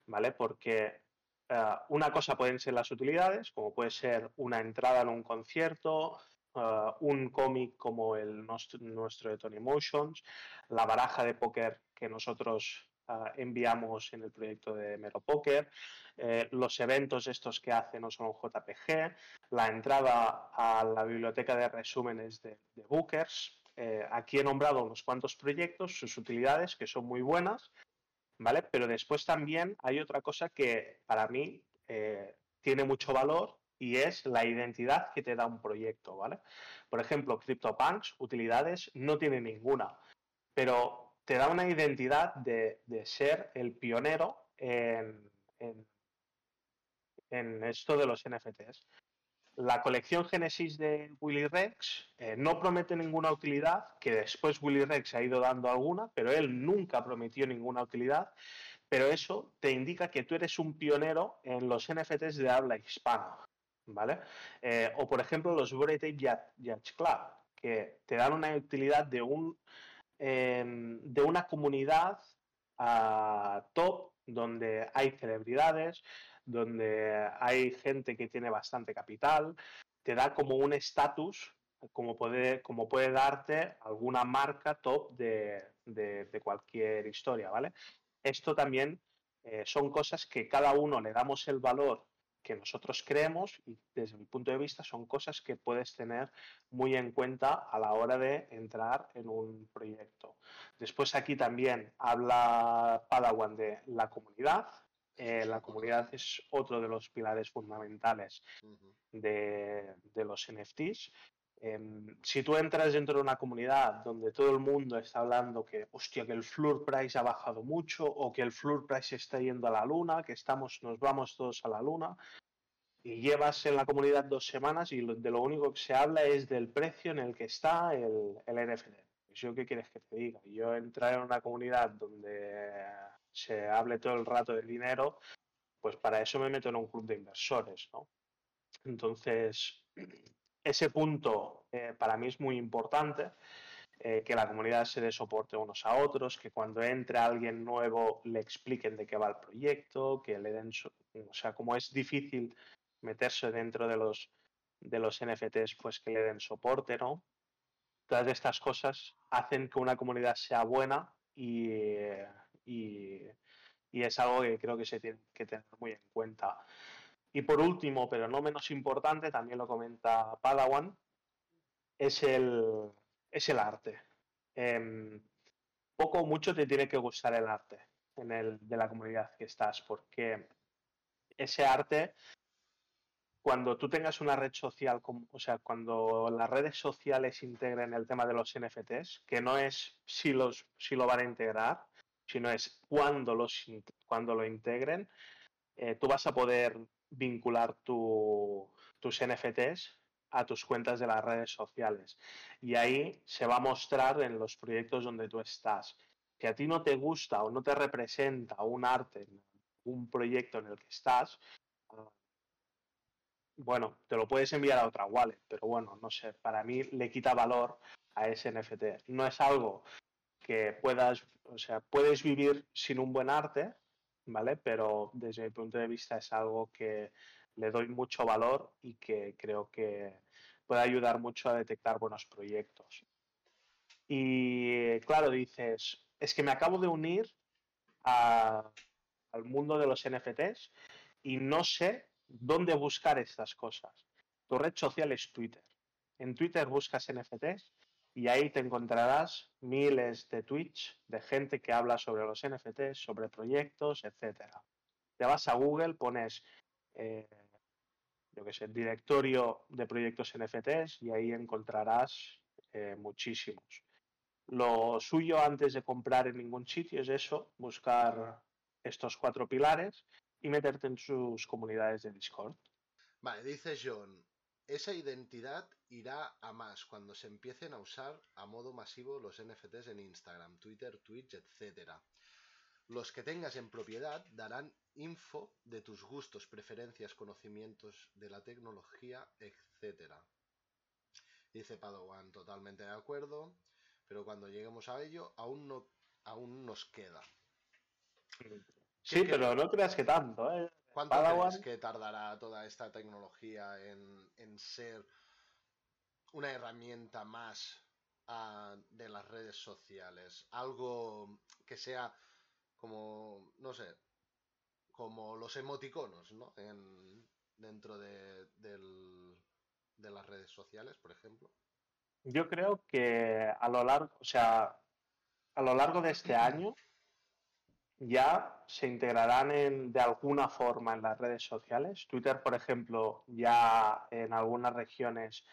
¿vale? Porque eh, una cosa pueden ser las utilidades, como puede ser una entrada en un concierto, Uh, un cómic como el nuestro, de Tony Motions, la baraja de póker que nosotros uh, enviamos en el proyecto de Mero Poker, eh, los eventos estos que hacen no son JPG, la entrada a la biblioteca de resúmenes de, Bookers. Eh, aquí he nombrado unos cuantos proyectos, sus utilidades, que son muy buenas, ¿vale? Pero después también hay otra cosa que para mí eh, tiene mucho valor y es la identidad que te da un proyecto, ¿vale? Por ejemplo, CryptoPunks, utilidades, no tiene ninguna, pero te da una identidad de, ser el pionero en, en, esto de los NFTs. La colección Genesis de Willy Rex eh, no promete ninguna utilidad, que después Willy Rex ha ido dando alguna, pero él nunca prometió ninguna utilidad. Pero eso te indica que tú eres un pionero en los NFTs de habla hispana. ¿vale? Eh, o por ejemplo los Bure Yacht Club, que te dan una utilidad de, un, em, de una comunidad uh, top donde hay celebridades, donde hay gente que tiene bastante capital, te da como un estatus como puede, como puede darte alguna marca top de, de, cualquier historia, ¿vale? Esto también eh, son cosas que cada uno le damos el valor que nosotros creemos y desde mi punto de vista son cosas que puedes tener muy en cuenta a la hora de entrar en un proyecto. Después aquí también habla Padawan de la comunidad. Eh, la comunidad es otro de los pilares fundamentales de, los NFTs. Em, si tú entras dentro de una comunidad donde todo el mundo está hablando que, hostia, que el floor price ha bajado mucho o que el floor price está yendo a la luna, que estamos, nos vamos todos a la luna, y llevas en la comunidad dos semanas y de lo único que se habla es del precio en el que está el, el NFT. Pues ¿Yo qué quieres que te diga? Yo entrar en una comunidad donde se hable todo el rato de dinero, pues para eso me meto en un club de inversores, ¿no? Entonces, ese punto eh, para mí es muy importante, eh, que la comunidad se dé soporte unos a otros, que cuando entre alguien nuevo le expliquen de qué va el proyecto, que le den, o sea, como es difícil meterse dentro de los, de los NFTs, pues que le den soporte, ¿no? Todas estas cosas hacen que una comunidad sea buena y, y, es algo que creo que se tiene que tener muy en cuenta. Y por último, pero no menos importante, también lo comenta Padawan, es el, es el arte. Em, poco o mucho te tiene que gustar el arte en el, de la comunidad que estás, porque ese arte, cuando tú tengas una red social, o sea, cuando las redes sociales integren el tema de los NFTs, que no es si, los, si lo van a integrar, sino es cuando, los, cuando lo integren, eh, tú vas a poder vincular tus NFTs a tus cuentas de las redes sociales. Y ahí se va a mostrar en los proyectos donde tú estás. Si a ti no te gusta o no te representa un arte, un proyecto en el que estás, ah, bueno, te lo puedes enviar a otra wallet, pero bueno, no sé, para mí le quita valor a ese NFT. No es algo que puedas, o sea, puedes vivir sin un buen arte, ¿vale? Pero desde mi punto de vista es algo que le doy mucho valor y que creo que puede ayudar mucho a detectar buenos proyectos. Y claro, dices, es que me acabo de unir al mundo de los NFTs y no sé dónde buscar estas cosas. Tu red social es Twitter. En Twitter buscas NFTs y ahí te encontrarás miles de tweets de gente que habla sobre los NFTs, sobre proyectos, etcétera. Te vas a Google, pones, eh, yo qué sé, directorio de proyectos NFTs y ahí encontrarás eh, muchísimos. Lo suyo antes de comprar en ningún sitio es eso, buscar estos cuatro pilares y meterte en sus comunidades de Discord. Vale, dice John, esa identidad irá a más cuando se empiecen a usar a modo masivo los NFTs en Instagram, Twitter, Twitch, etc. Los que tengas en propiedad darán info de tus gustos, preferencias, conocimientos de la tecnología, etc. Dice Padawan, totalmente de acuerdo, pero cuando lleguemos a ello aún no aún nos queda. Sí, pero no creas que tanto, ¿eh? ¿Cuánto crees que tardará toda esta tecnología en, ser una herramienta más ah, de las redes sociales? Algo que sea como, no sé, como los emoticonos, ¿no? dentro de, de las redes sociales, por ejemplo. Yo creo que a lo largo, o sea, a lo largo de este año ya se integrarán en, de alguna forma en las redes sociales. Twitter, por ejemplo, ya en algunas regiones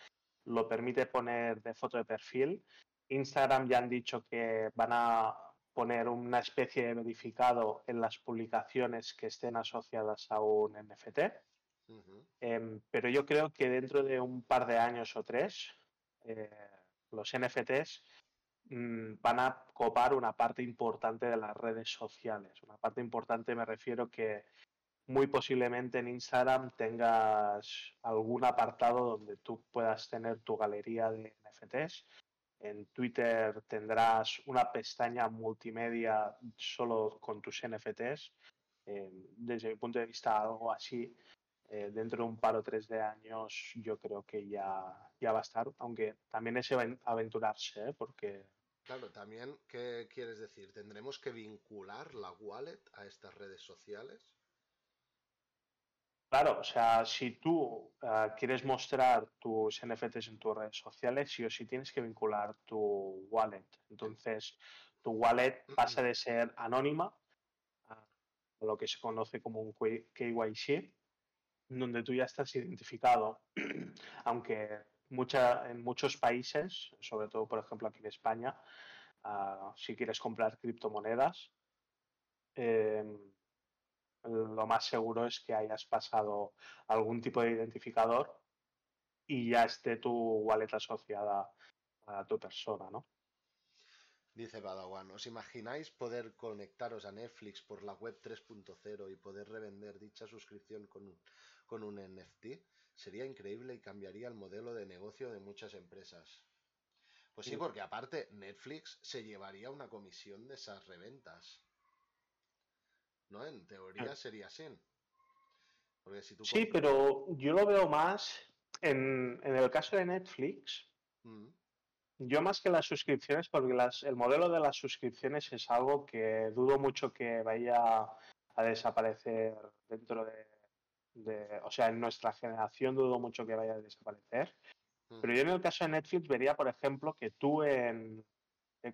lo permite poner de foto de perfil. Instagram ya han dicho que van a poner una especie de verificado en las publicaciones que estén asociadas a un NFT. Em, pero yo creo que dentro de un par de años o tres, eh, los NFTs Mm, van a copar una parte importante de las redes sociales. Una parte importante me refiero que muy posiblemente en Instagram tengas algún apartado donde tú puedas tener tu galería de NFTs. En Twitter tendrás una pestaña multimedia solo con tus NFTs. desde mi punto de vista, algo así, eh, dentro de un par o tres de años, yo creo que ya, ya va a estar, aunque también es aventurarse, ¿eh? porque Claro, también, ¿qué quieres decir? ¿Tendremos que vincular la wallet a estas redes sociales? Claro, o sea, si tú eh, quieres mostrar tus NFTs en tus redes sociales, sí o sí tienes que vincular tu wallet. Entonces, tu wallet pasa de ser anónima a lo que se conoce como un KYC, donde tú ya estás identificado, aunque en muchos países, sobre todo por ejemplo aquí en España, ah, si quieres comprar criptomonedas, em, lo más seguro es que hayas pasado algún tipo de identificador y ya esté tu wallet asociada a tu persona, ¿no? Dice Badawan, ¿os imagináis poder conectaros a Netflix por la web 3.0 y poder revender dicha suscripción con, con un NFT? Sería increíble y cambiaría el modelo de negocio de muchas empresas. Pues sí, porque aparte Netflix se llevaría una comisión de esas reventas. ¿No? En teoría sería así. sí, pero yo lo veo más en, el caso de Netflix. Mm. Yo más que las suscripciones, porque el modelo de las suscripciones es algo que dudo mucho que vaya a desaparecer dentro de o sea, en nuestra generación dudo mucho que vaya a desaparecer. Mm. Pero yo en el caso de Netflix vería, por ejemplo, que tú en,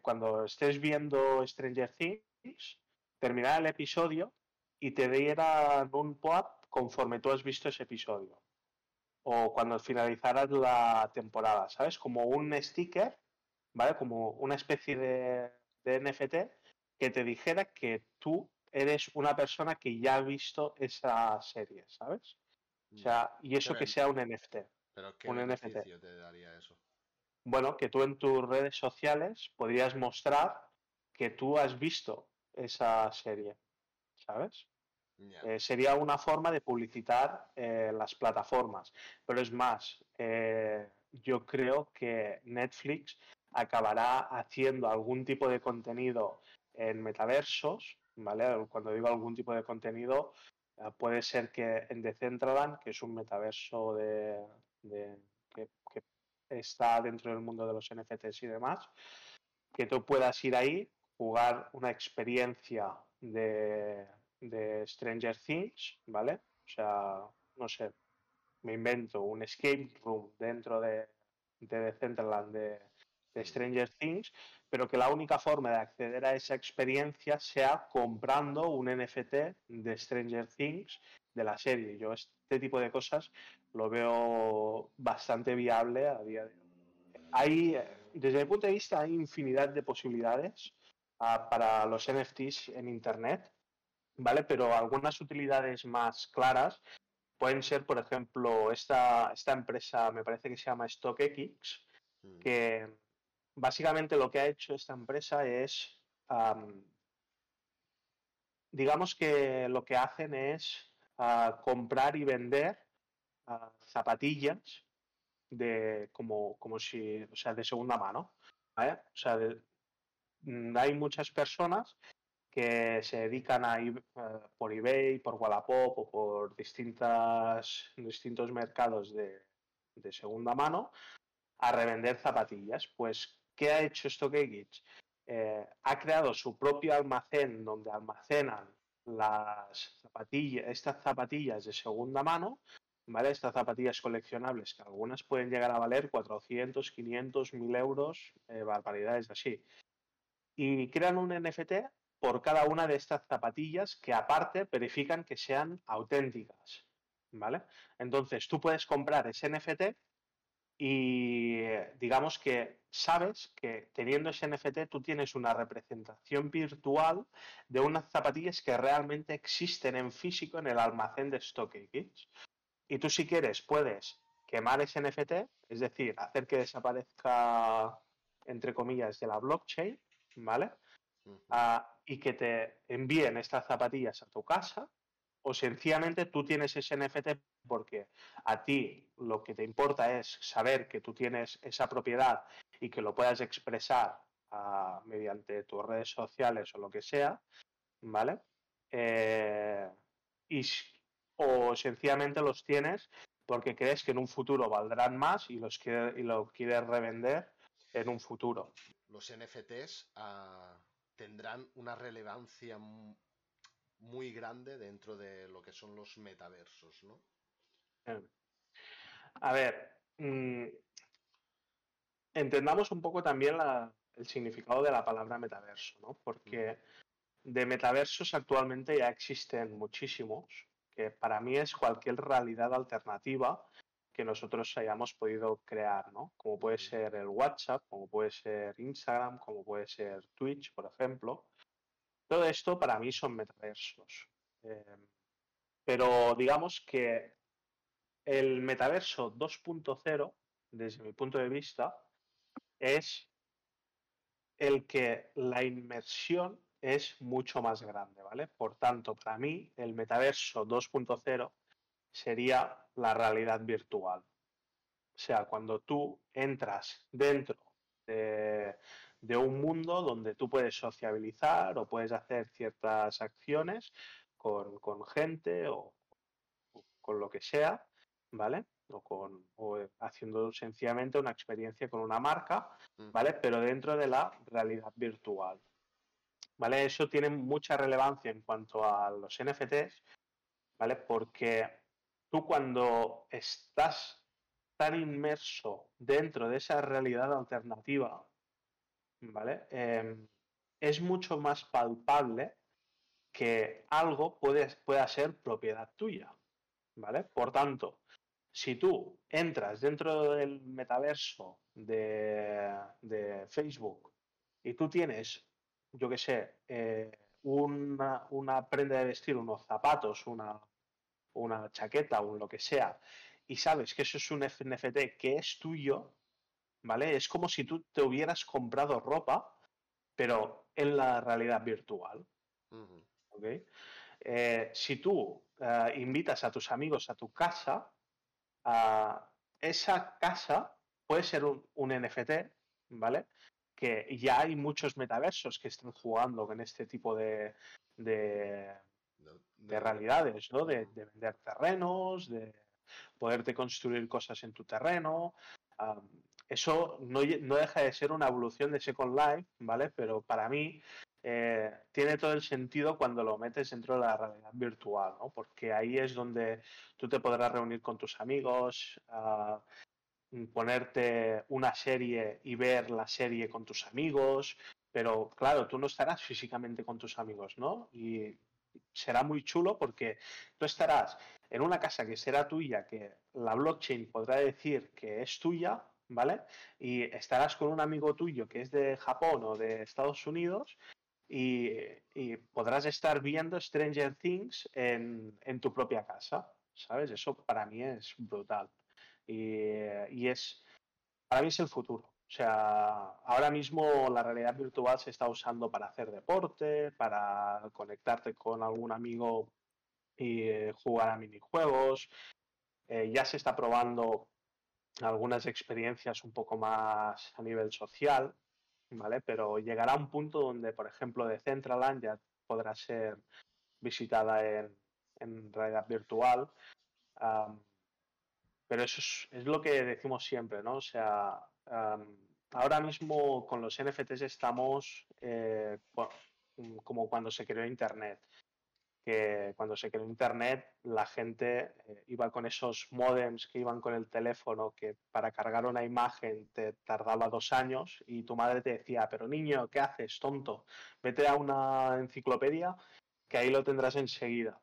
cuando estés viendo Stranger Things, terminara el episodio y te dieran un pop conforme tú has visto ese episodio. O cuando finalizaras la temporada, ¿sabes? Como un sticker, ¿vale? Como una especie de, de NFT que te dijera que tú eres una persona que ya ha visto esa serie, ¿sabes? O sea, y eso que sea un NFT. ¿Pero qué un NFT. te daría eso? Bueno, que tú en tus redes sociales podrías mostrar que tú has visto esa serie, ¿sabes? Eh, sería una forma de publicitar eh, las plataformas. Pero es más, eh, yo creo que Netflix acabará haciendo algún tipo de contenido en metaversos cuando digo algún tipo de contenido, puede ser que en Decentraland, que es un metaverso de, que, está dentro del mundo de los NFTs y demás, que tú puedas ir ahí, jugar una experiencia de, Stranger Things, ¿vale? O sea, no sé, me invento un escape room dentro de, de Decentraland de, de Stranger Things, pero que la única forma de acceder a esa experiencia sea comprando un NFT de Stranger Things de la serie. Yo este tipo de cosas lo veo bastante viable a día de hoy. Hay, desde mi punto de vista, hay infinidad de posibilidades para los NFTs en Internet, ¿vale? Pero algunas utilidades más claras pueden ser, por ejemplo, esta, esta empresa, me parece que se llama StockX, mm. que básicamente lo que ha hecho esta empresa es, digamos que lo que hacen es ah, comprar y vender ah, zapatillas de como, como si, o sea, de segunda mano. O sea, mm, hay muchas personas que se dedican a ir eh, por eBay, por Wallapop o por distintas, distintos mercados de, de segunda mano a revender zapatillas. Pues ¿Qué ha hecho StockX? Eh, ha creado su propio almacén donde almacenan las zapatillas, estas zapatillas de segunda mano, ¿vale? Estas zapatillas coleccionables, que algunas pueden llegar a valer 400, 500, 1000 euros, eh, barbaridades así. Y crean un NFT por cada una de estas zapatillas que aparte verifican que sean auténticas, ¿vale? Entonces tú puedes comprar ese NFT y digamos que sabes que teniendo ese NFT tú tienes una representación virtual de unas zapatillas que realmente existen en físico en el almacén de StockX. Y tú si quieres puedes quemar ese NFT, es decir, hacer que desaparezca, entre comillas, de la blockchain, ¿vale? Ah, y que te envíen estas zapatillas a tu casa o sencillamente tú tienes ese NFT porque a ti lo que te importa es saber que tú tienes esa propiedad y que lo puedas expresar ah, mediante tus redes sociales o lo que sea, ¿vale? Eh, y, o sencillamente los tienes porque crees que en un futuro valdrán más y los y lo quieres revender en un futuro. Los NFTs ah, tendrán una relevancia muy grande dentro de lo que son los metaversos, ¿no? A ver, mm, entendamos un poco también el significado de la palabra metaverso, ¿no? Porque de metaversos actualmente ya existen muchísimos, que para mí es cualquier realidad alternativa que nosotros hayamos podido crear, ¿no? Como puede ser el WhatsApp, como puede ser Instagram, como puede ser Twitch, por ejemplo. Todo esto para mí son metaversos. Em, pero digamos que el metaverso 2.0, desde mi punto de vista, es el que la inmersión es mucho más grande, ¿vale? Por tanto, para mí, el metaverso 2.0 sería la realidad virtual. O sea, cuando tú entras dentro de, de un mundo donde tú puedes sociabilizar o puedes hacer ciertas acciones con, gente o, con lo que sea, ¿vale? O, con, o haciendo sencillamente una experiencia con una marca, ¿vale? Pero dentro de la realidad virtual. ¿Vale? Eso tiene mucha relevancia en cuanto a los NFTs, ¿vale? Porque tú cuando estás tan inmerso dentro de esa realidad alternativa ¿vale? Em, es mucho más palpable que algo puede, pueda ser propiedad tuya, ¿vale? Por tanto, si tú entras dentro del metaverso de, Facebook y tú tienes, yo qué sé, eh, una, una, prenda de vestir, unos zapatos, una, una chaqueta o lo que sea, y sabes que eso es un NFT que es tuyo, ¿vale? Es como si tú te hubieras comprado ropa, pero en la realidad virtual. Eh, si tú eh, invitas a tus amigos a tu casa, esa casa puede ser un, NFT, ¿vale? Que ya hay muchos metaversos que están jugando con este tipo de, de, realidades, ¿no? De, vender terrenos, de poderte construir cosas en tu terreno eso no, deja de ser una evolución de Second Life, ¿vale? Pero para mí eh, tiene todo el sentido cuando lo metes dentro de la realidad virtual, ¿no? Porque ahí es donde tú te podrás reunir con tus amigos, ah, ponerte una serie y ver la serie con tus amigos, pero claro, tú no estarás físicamente con tus amigos, ¿no? Y será muy chulo porque tú estarás en una casa que será tuya, que la blockchain podrá decir que es tuya, ¿vale? Y estarás con un amigo tuyo que es de Japón o de Estados Unidos y, podrás estar viendo Stranger Things en, tu propia casa, ¿sabes? Eso para mí es brutal. Y, y es, para mí es el futuro. O sea, ahora mismo la realidad virtual se está usando para hacer deporte, para conectarte con algún amigo y eh, jugar a minijuegos. Eh, ya se está probando algunas experiencias un poco más a nivel social, ¿vale? Pero llegará un punto donde, por ejemplo, de Centraland ya podrá ser visitada en, realidad virtual. pero eso es, lo que decimos siempre, ¿no? O sea, ahora mismo con los NFTs estamos eh, como cuando se creó Internet. Que cuando se creó Internet la gente eh, iba con esos modems que iban con el teléfono que para cargar una imagen te tardaba dos años y tu madre te decía, pero niño, ¿qué haces, tonto? Vete a una enciclopedia que ahí lo tendrás enseguida.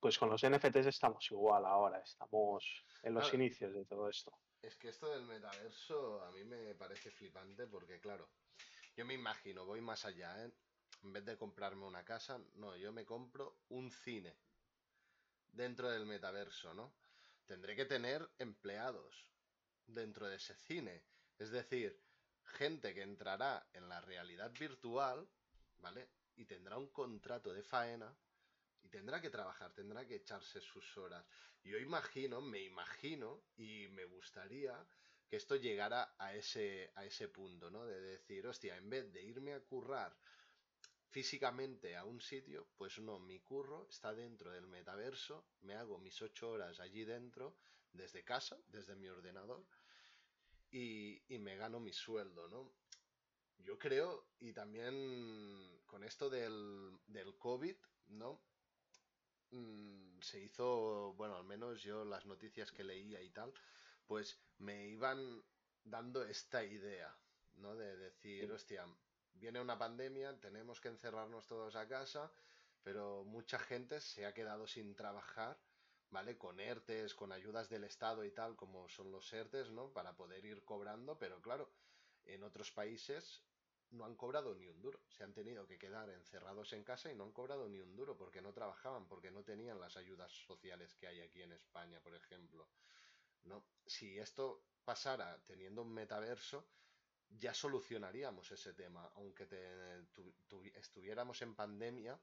Pues con los NFTs estamos igual ahora, estamos en los inicios de todo esto. Es que esto del metaverso a mí me parece flipante porque, claro, yo me imagino, voy más allá, ¿eh? En vez de comprarme una casa, no, yo me compro un cine dentro del metaverso, ¿no? Tendré que tener empleados dentro de ese cine. Es decir, gente que entrará en la realidad virtual, ¿vale? Y tendrá un contrato de faena tendrá que trabajar, tendrá que echarse sus horas. Yo imagino, me imagino y me gustaría que esto llegara a ese, a ese punto, ¿no? De decir, hostia, en vez de irme a currar físicamente a un sitio, pues no, mi curro está dentro del metaverso, me hago mis ocho horas allí dentro, desde casa, desde mi ordenador, y, y me gano mi sueldo, ¿no? Yo creo, y también con esto del, del COVID, ¿no? Mm, se hizo, bueno, al menos yo las noticias que leía y tal, pues me iban dando esta idea, ¿no? De decir, hostia, viene una pandemia, tenemos que encerrarnos todos a casa, pero mucha gente se ha quedado sin trabajar, ¿vale? Con ERTES, con ayudas del Estado y tal, como son los ERTES, ¿no? Para poder ir cobrando, pero claro, en otros países no han cobrado ni un duro. Se han tenido que quedar encerrados en casa y no han cobrado ni un duro porque no trabajaban, porque no tenían las ayudas sociales que hay aquí en España, por ejemplo. ¿No? Si esto pasara teniendo un metaverso, ya solucionaríamos ese tema. Aunque te, estuviéramos en pandemia,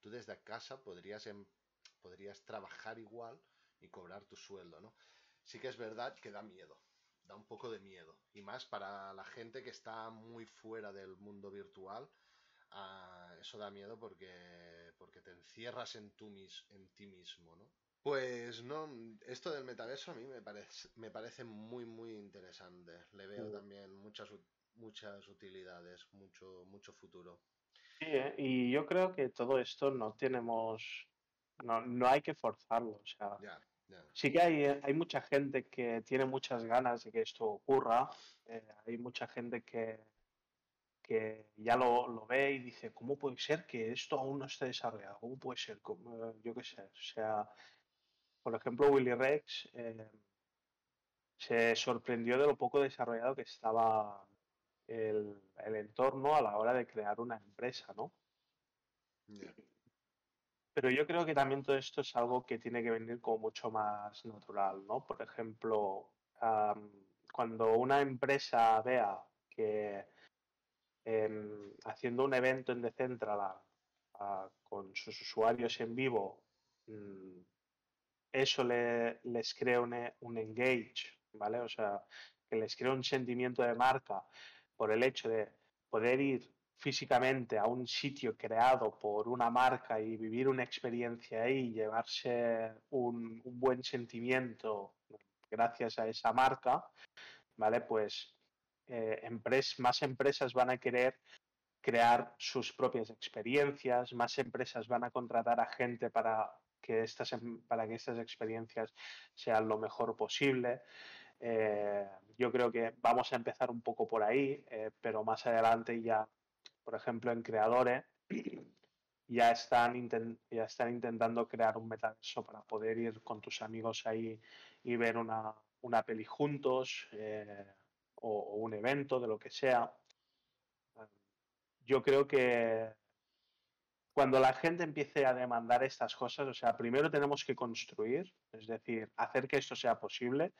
tú desde casa podrías, em, podrías trabajar igual y cobrar tu sueldo, ¿no? Sí que es verdad que da miedo da un poco de miedo. Y más para la gente que está muy fuera del mundo virtual, ah, eso da miedo porque, porque te encierras en, tu en ti mismo, ¿no? Pues no, esto del metaverso a mí me parece, me parece muy, muy interesante. Le veo también muchas, muchas utilidades, mucho, mucho futuro. Sí, ¿eh? y yo creo que todo esto no tenemos, no, no hay que forzarlo. O sea, Sí que hay, hay mucha gente que tiene muchas ganas de que esto ocurra. Eh, hay mucha gente que, que ya lo, lo, ve y dice, ¿cómo puede ser que esto aún no esté desarrollado? ¿Cómo puede ser? yo qué sé. O sea, por ejemplo, Willy Rex eh, se sorprendió de lo poco desarrollado que estaba el, el, entorno a la hora de crear una empresa, ¿no? Pero yo creo que también todo esto es algo que tiene que venir como mucho más natural, ¿no? Por ejemplo, cuando una empresa vea que em, haciendo un evento en Decentraland con sus usuarios en vivo, mm, eso les crea un, un engage, ¿vale? O sea, que les crea un sentimiento de marca por el hecho de poder ir físicamente a un sitio creado por una marca y vivir una experiencia ahí, llevarse un, buen sentimiento gracias a esa marca, ¿vale? Pues eh, más empresas van a querer crear sus propias experiencias, más empresas van a contratar a gente para que estas, em, para que estas experiencias sean lo mejor posible. Eh, yo creo que vamos a empezar un poco por ahí, eh, pero más adelante ya, por ejemplo, en creadores ya están, ya están intentando crear un metaverso para poder ir con tus amigos ahí y ver una, una peli juntos eh, o, un evento de lo que sea. Yo creo que cuando la gente empiece a demandar estas cosas, o sea, primero tenemos que construir, es decir, hacer que esto sea posible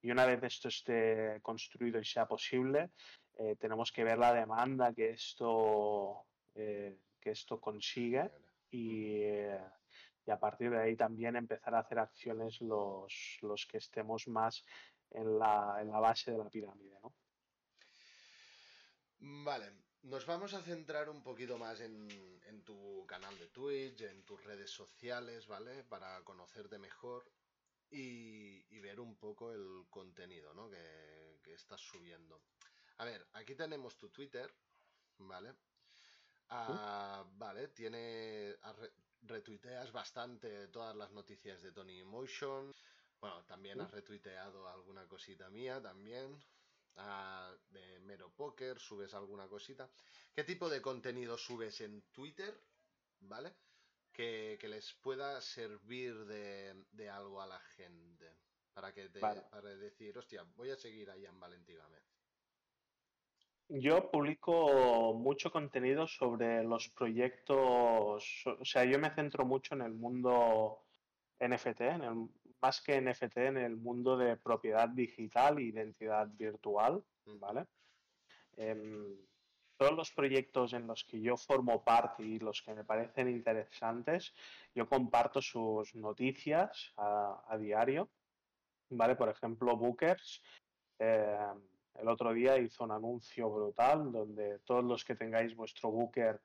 y una vez esto esté construido y sea posible, eh, tenemos que ver la demanda que esto, eh, que esto consigue y, y, a partir de ahí también empezar a hacer acciones los, los que estemos más en la, en la base de la pirámide, ¿no? Vale, nos vamos a centrar un poquito más en, tu canal de Twitch, en tus redes sociales, ¿vale? Para conocerte mejor y, ver un poco el contenido, ¿no? Que, estás subiendo. A ver, aquí tenemos tu Twitter, ¿vale? Ah, vale, tiene. retuiteas bastante todas las noticias de Tony Emotion. Bueno, también has retuiteado alguna cosita mía también de Mero Poker, subes alguna cosita. ¿Qué tipo de contenido subes en Twitter? ¿Vale? Que, les pueda servir de, algo a la gente. Para que te, para decir, hostia, voy a seguir a Ian Valentí Yo publico mucho contenido sobre los proyectos, o sea, yo me centro mucho en el mundo NFT, en el más que NFT en el mundo de propiedad digital e identidad virtual, ¿vale? Em, todos los proyectos en los que yo formo parte y los que me parecen interesantes, yo comparto sus noticias a, diario, ¿vale? Por ejemplo, Bookers, em, el otro día hizo un anuncio brutal donde todos los que tengáis vuestro Booker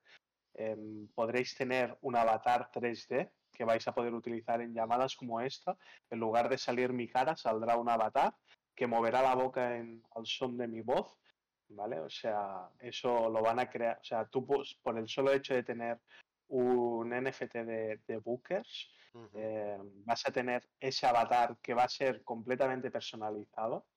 em, podréis tener un avatar 3D que vais a poder utilizar en llamadas como esta. En lugar de salir mi cara, saldrá un avatar que moverá la boca en, al son de mi voz, ¿vale? O sea, eso lo van a crear, o sea, tú por el solo hecho de tener un NFT de, Bookers, eh, vas a tener ese avatar que va a ser completamente personalizado,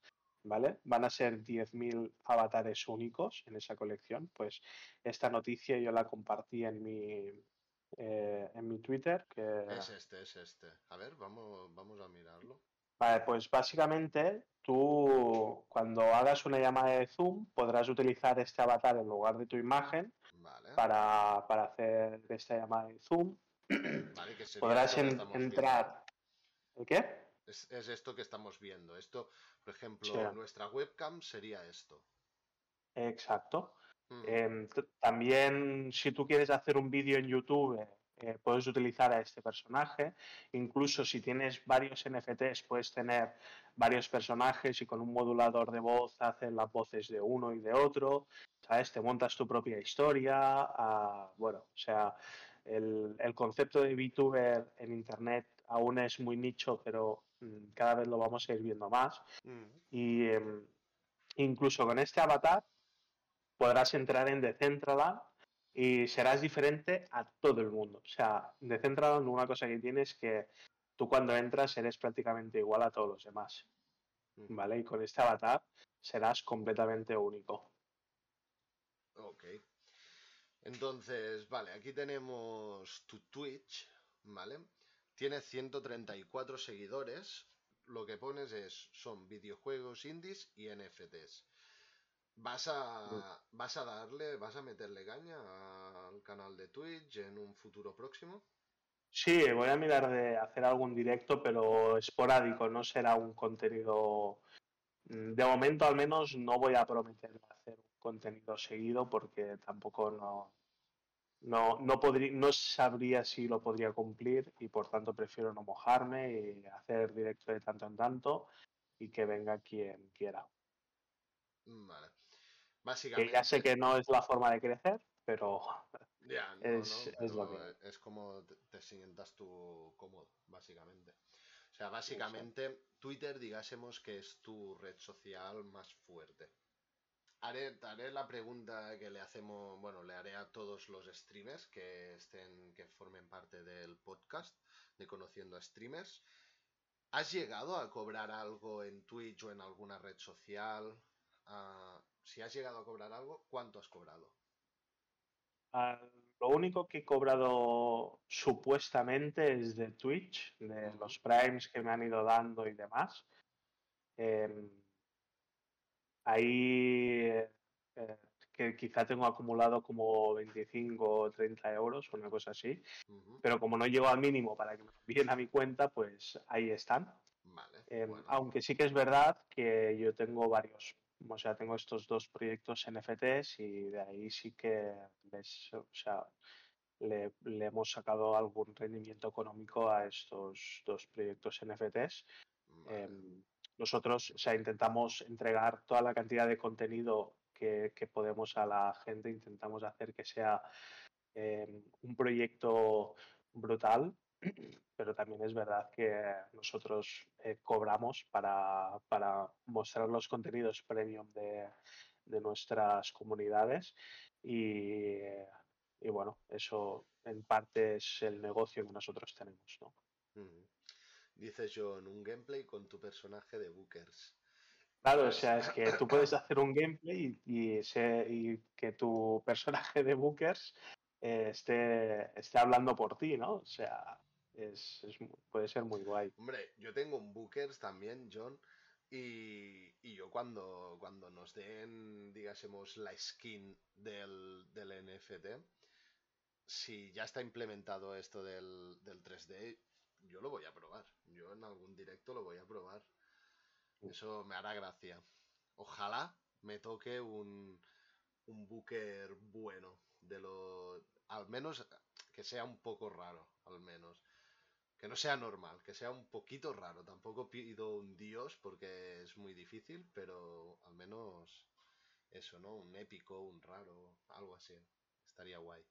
¿vale? Van a ser 10.000 avatares únicos en esa colección. Pues esta noticia yo la compartí en mi, eh, en mi Twitter. Que... Es este, es este. A ver, vamos, vamos a mirarlo. Vale, pues básicamente tú cuando hagas una llamada de Zoom podrás utilizar este avatar en lugar de tu imagen para, hacer esta llamada de Zoom. Vale, que podrás entrar. ¿El qué? Es, esto que estamos viendo. Esto, por ejemplo, nuestra webcam sería esto. Exacto. Em, también, si tú quieres hacer un vídeo en YouTube, eh, puedes utilizar a este personaje. Incluso si tienes varios NFTs, puedes tener varios personajes y con un modulador de voz haces las voces de uno y de otro. ¿Sabes? Te montas tu propia historia. Ah, bueno, o sea, el, concepto de VTuber en Internet aún es muy nicho, pero mm, cada vez lo vamos a ir viendo más. Y em, incluso con este avatar podrás entrar en Decentraland y serás diferente a todo el mundo. O sea, Decentraland una cosa que tienes es que tú cuando entras eres prácticamente igual a todos los demás. Mm. ¿Vale? Y con este avatar serás completamente único. Ok. Entonces, vale, aquí tenemos tu Twitch, ¿vale? Tiene 134 seguidores. Lo que pones es, son videojuegos indies y NFTs. ¿Vas a, ¿Vas a darle, vas a meterle caña al canal de Twitch en un futuro próximo? Sí, voy a mirar de hacer algún directo, pero esporádico, no será un contenido. Mm, de momento, al menos, no voy a prometer hacer un contenido seguido porque tampoco no, no, no, podría, no sabría si lo podría cumplir y por tanto prefiero no mojarme y hacer directo de tanto en tanto y que venga quien quiera. Vale. Que ya sé que no es la forma de crecer, pero es, lo que... es como te, sientas tú cómodo, básicamente. O sea, básicamente Twitter, digásemos que es tu red social más fuerte. Haré, haré, la pregunta que le hacemos, bueno, le haré a todos los streamers que estén, que formen parte del podcast de Conociendo a Streamers. ¿Has llegado a cobrar algo en Twitch o en alguna red social? Ah, si has llegado a cobrar algo, ¿cuánto has cobrado? Ah, lo único que he cobrado supuestamente es de Twitch, de los primes que me han ido dando y demás. Em, ahí eh, que quizá tengo acumulado como 25 o 30 euros o una cosa así, pero como no llego al mínimo para que me envíen a mi cuenta, pues ahí están. Em, aunque sí que es verdad que yo tengo varios, o sea, tengo estos dos proyectos NFTs y de ahí sí que les, o sea, le, hemos sacado algún rendimiento económico a estos dos proyectos NFTs. Em, nosotros, o sea, intentamos entregar toda la cantidad de contenido que, podemos a la gente, intentamos hacer que sea eh, un proyecto brutal, pero también es verdad que nosotros eh, cobramos para, mostrar los contenidos premium de, nuestras comunidades y, bueno, eso en parte es el negocio que nosotros tenemos, ¿no? Dices yo en un gameplay con tu personaje de Bookers. Claro, o sea, es que tú puedes hacer un gameplay y, que tu personaje de Bookers eh, esté, esté hablando por ti, ¿no? O sea, es, puede ser muy guay. Hombre, yo tengo un Bookers también, John, y, yo cuando, cuando nos den, digásemos, la skin del, del NFT, si ya está implementado esto del, del 3D, yo lo voy a probar. Yo en algún directo lo voy a probar. Eso me hará gracia. Ojalá me toque un, un Booker bueno. De lo. Al menos que sea un poco raro. Al menos. Que no sea normal, que sea un poquito raro. Tampoco pido un dios porque es muy difícil, pero al menos eso, ¿no? Un épico, un raro, algo así. Estaría guay.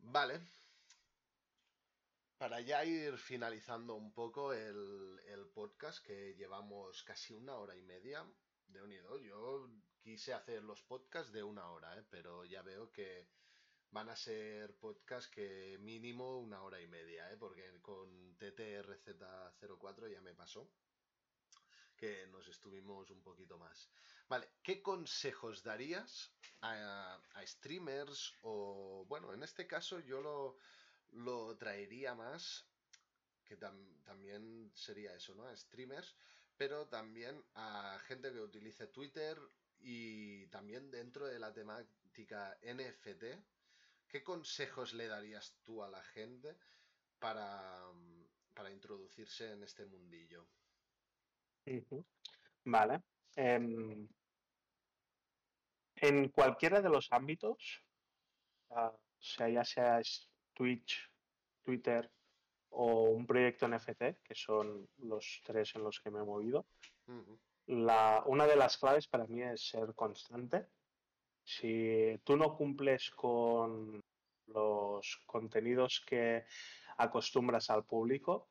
Vale, para ya ir finalizando un poco el, podcast, que llevamos casi una hora y media de unido, yo quise hacer los podcasts de una hora, ¿eh? pero ya veo que van a ser podcasts que mínimo una hora y media, ¿eh? porque con TTRZ04 ya me pasó que nos estuvimos un poquito más. Vale, ¿qué consejos darías a, a streamers o, bueno, en este caso yo lo lo traería más, que también sería eso, ¿no? A streamers, pero también a gente que utilice Twitter y también dentro de la temática NFT, ¿qué consejos le darías tú a la gente para, introducirse en este mundillo? Vale. Em, en cualquiera de los ámbitos, ah, sea, ya sea Twitch, Twitter o un proyecto NFT, que son los tres en los que me he movido. La, una de las claves para mí es ser constante. Si tú no cumples con los contenidos que acostumbras al público,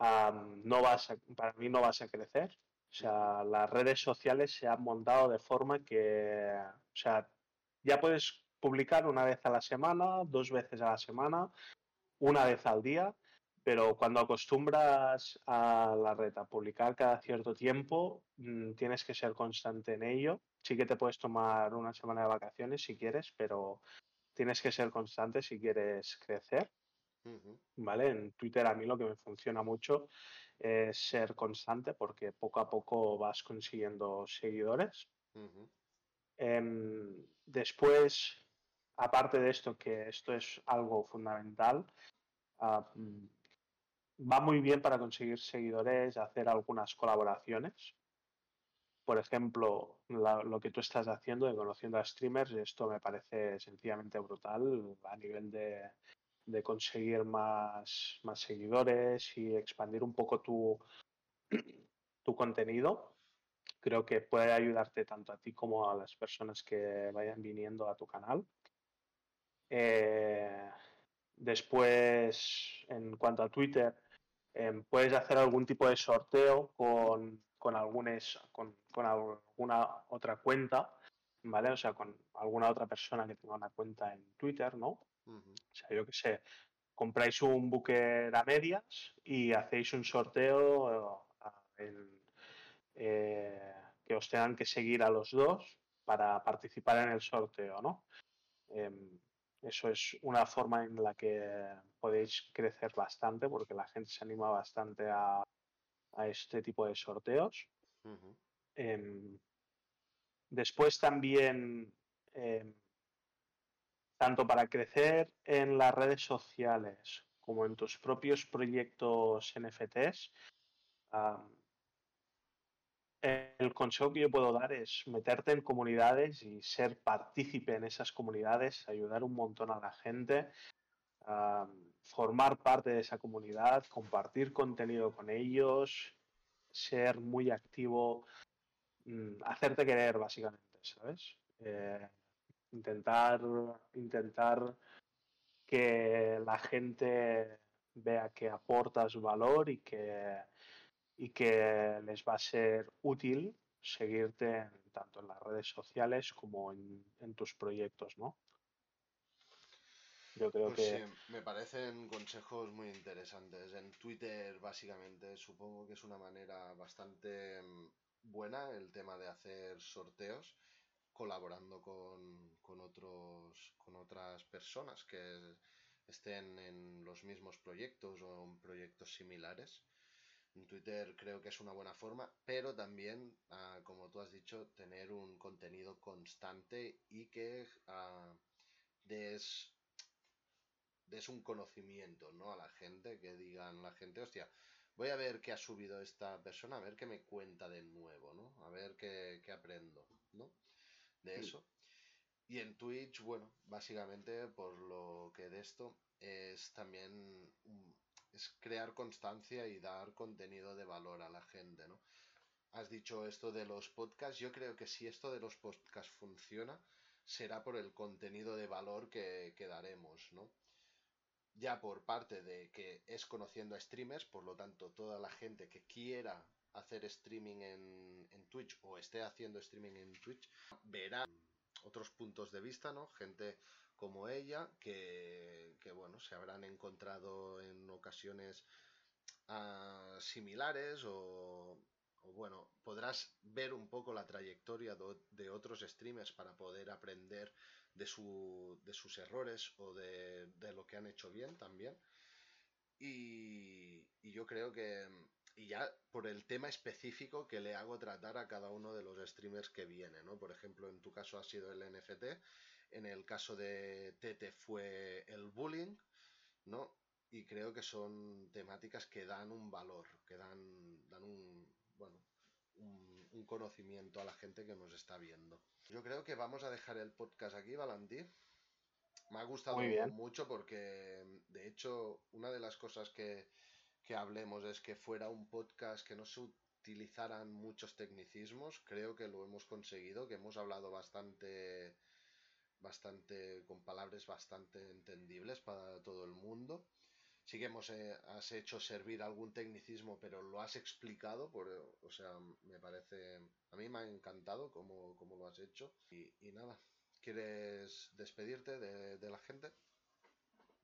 no vas para mí no vas a crecer. O sea, las redes sociales se han montado de forma que, o sea, ya puedes publicar una vez a la semana, dos veces a la semana, una vez al día, pero cuando acostumbras a la red a publicar cada cierto tiempo, mm, tienes que ser constante en ello. Sí que te puedes tomar una semana de vacaciones si quieres, pero tienes que ser constante si quieres crecer. ¿Vale? En Twitter a mí lo que me funciona mucho es ser constante porque poco a poco vas consiguiendo seguidores. Em, después, aparte de esto, que esto es algo fundamental, ah, mm, va muy bien para conseguir seguidores, hacer algunas colaboraciones. Por ejemplo, lo que tú estás haciendo de conociendo a streamers, esto me parece sencillamente brutal a nivel de, conseguir más, seguidores y expandir un poco tu, tu contenido. Creo que puede ayudarte tanto a ti como a las personas que vayan viniendo a tu canal. Eh, después, en cuanto a Twitter, em, puedes hacer algún tipo de sorteo con, con, con, con, alguna otra cuenta, ¿vale? O sea, con alguna otra persona que tenga una cuenta en Twitter, ¿no? O sea, yo que sé, compráis un buque a medias y hacéis un sorteo eh, que os tengan que seguir a los dos para participar en el sorteo, ¿no? Em, eso es una forma en la que podéis crecer bastante porque la gente se anima bastante a, este tipo de sorteos. Em, después también, em, tanto para crecer en las redes sociales como en tus propios proyectos NFTs, el consejo que yo puedo dar es meterte en comunidades y ser partícipe en esas comunidades, ayudar un montón a la gente, formar parte de esa comunidad, compartir contenido con ellos, ser muy activo, mm, hacerte querer básicamente, ¿sabes? Eh, intentar, intentar que la gente vea que aportas valor y que y que les va a ser útil seguirte tanto en las redes sociales como en, tus proyectos, ¿no? Yo creo pues que... Sí, me parecen consejos muy interesantes. En Twitter, básicamente, supongo que es una manera bastante mm, buena el tema de hacer sorteos colaborando con, con, otros, con otras personas que estén en los mismos proyectos o en proyectos similares. En Twitter creo que es una buena forma, pero también, ah, como tú has dicho, tener un contenido constante y que uh, des, des, un conocimiento ¿no? a la gente, que digan la gente, hostia, voy a ver qué ha subido esta persona, a ver qué me cuenta de nuevo, ¿no? A ver qué, qué aprendo, ¿no? De eso. Y en Twitch, bueno, básicamente por lo que de esto es también un, es crear constancia y dar contenido de valor a la gente, ¿no? Has dicho esto de los podcasts, yo creo que si esto de los podcasts funciona, será por el contenido de valor que, daremos, ¿no? Ya por parte de que es conociendo a streamers, por lo tanto, toda la gente que quiera hacer streaming en, en Twitch o esté haciendo streaming en Twitch, verá otros puntos de vista, ¿no? Gente como ella, que, bueno, se habrán encontrado en ocasiones ah, similares o, bueno, podrás ver un poco la trayectoria de, otros streamers para poder aprender de, su, de sus errores o de, lo que han hecho bien también. Y, y, yo creo que, y ya por el tema específico que le hago tratar a cada uno de los streamers que viene, ¿no? Por ejemplo, en tu caso ha sido el NFT en el caso de Tete fue el bullying, ¿no? Y creo que son temáticas que dan un valor, que dan, dan un, bueno, un, conocimiento a la gente que nos está viendo. Yo creo que vamos a dejar el podcast aquí, Valentí. Me ha gustado mucho porque, de hecho, una de las cosas que, que hablemos es que fuera un podcast que no se utilizaran muchos tecnicismos. Creo que lo hemos conseguido, que hemos hablado bastante bastante, con palabras bastante entendibles para todo el mundo. Sí que hemos eh, has hecho servir algún tecnicismo, pero lo has explicado, por, o sea, me parece, a mí me ha encantado cómo, lo has hecho. Y, nada, ¿quieres despedirte de, de, la gente?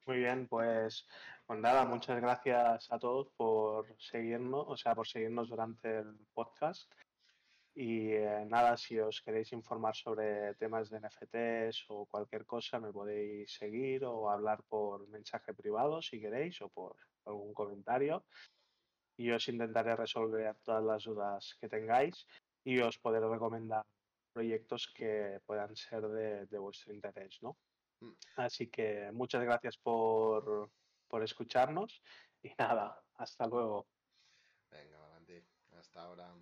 Muy bien, pues, pues nada, muchas gracias a todos por seguirnos, o sea, por seguirnos durante el podcast. Y eh, nada, si os queréis informar sobre temas de NFTs o cualquier cosa, me podéis seguir o hablar por mensaje privado si queréis o por algún comentario. Y os intentaré resolver todas las dudas que tengáis y os podré recomendar proyectos que puedan ser de, vuestro interés, ¿no? Mm. Así que muchas gracias por, por escucharnos y nada, hasta luego. Venga, Valentín, hasta ahora.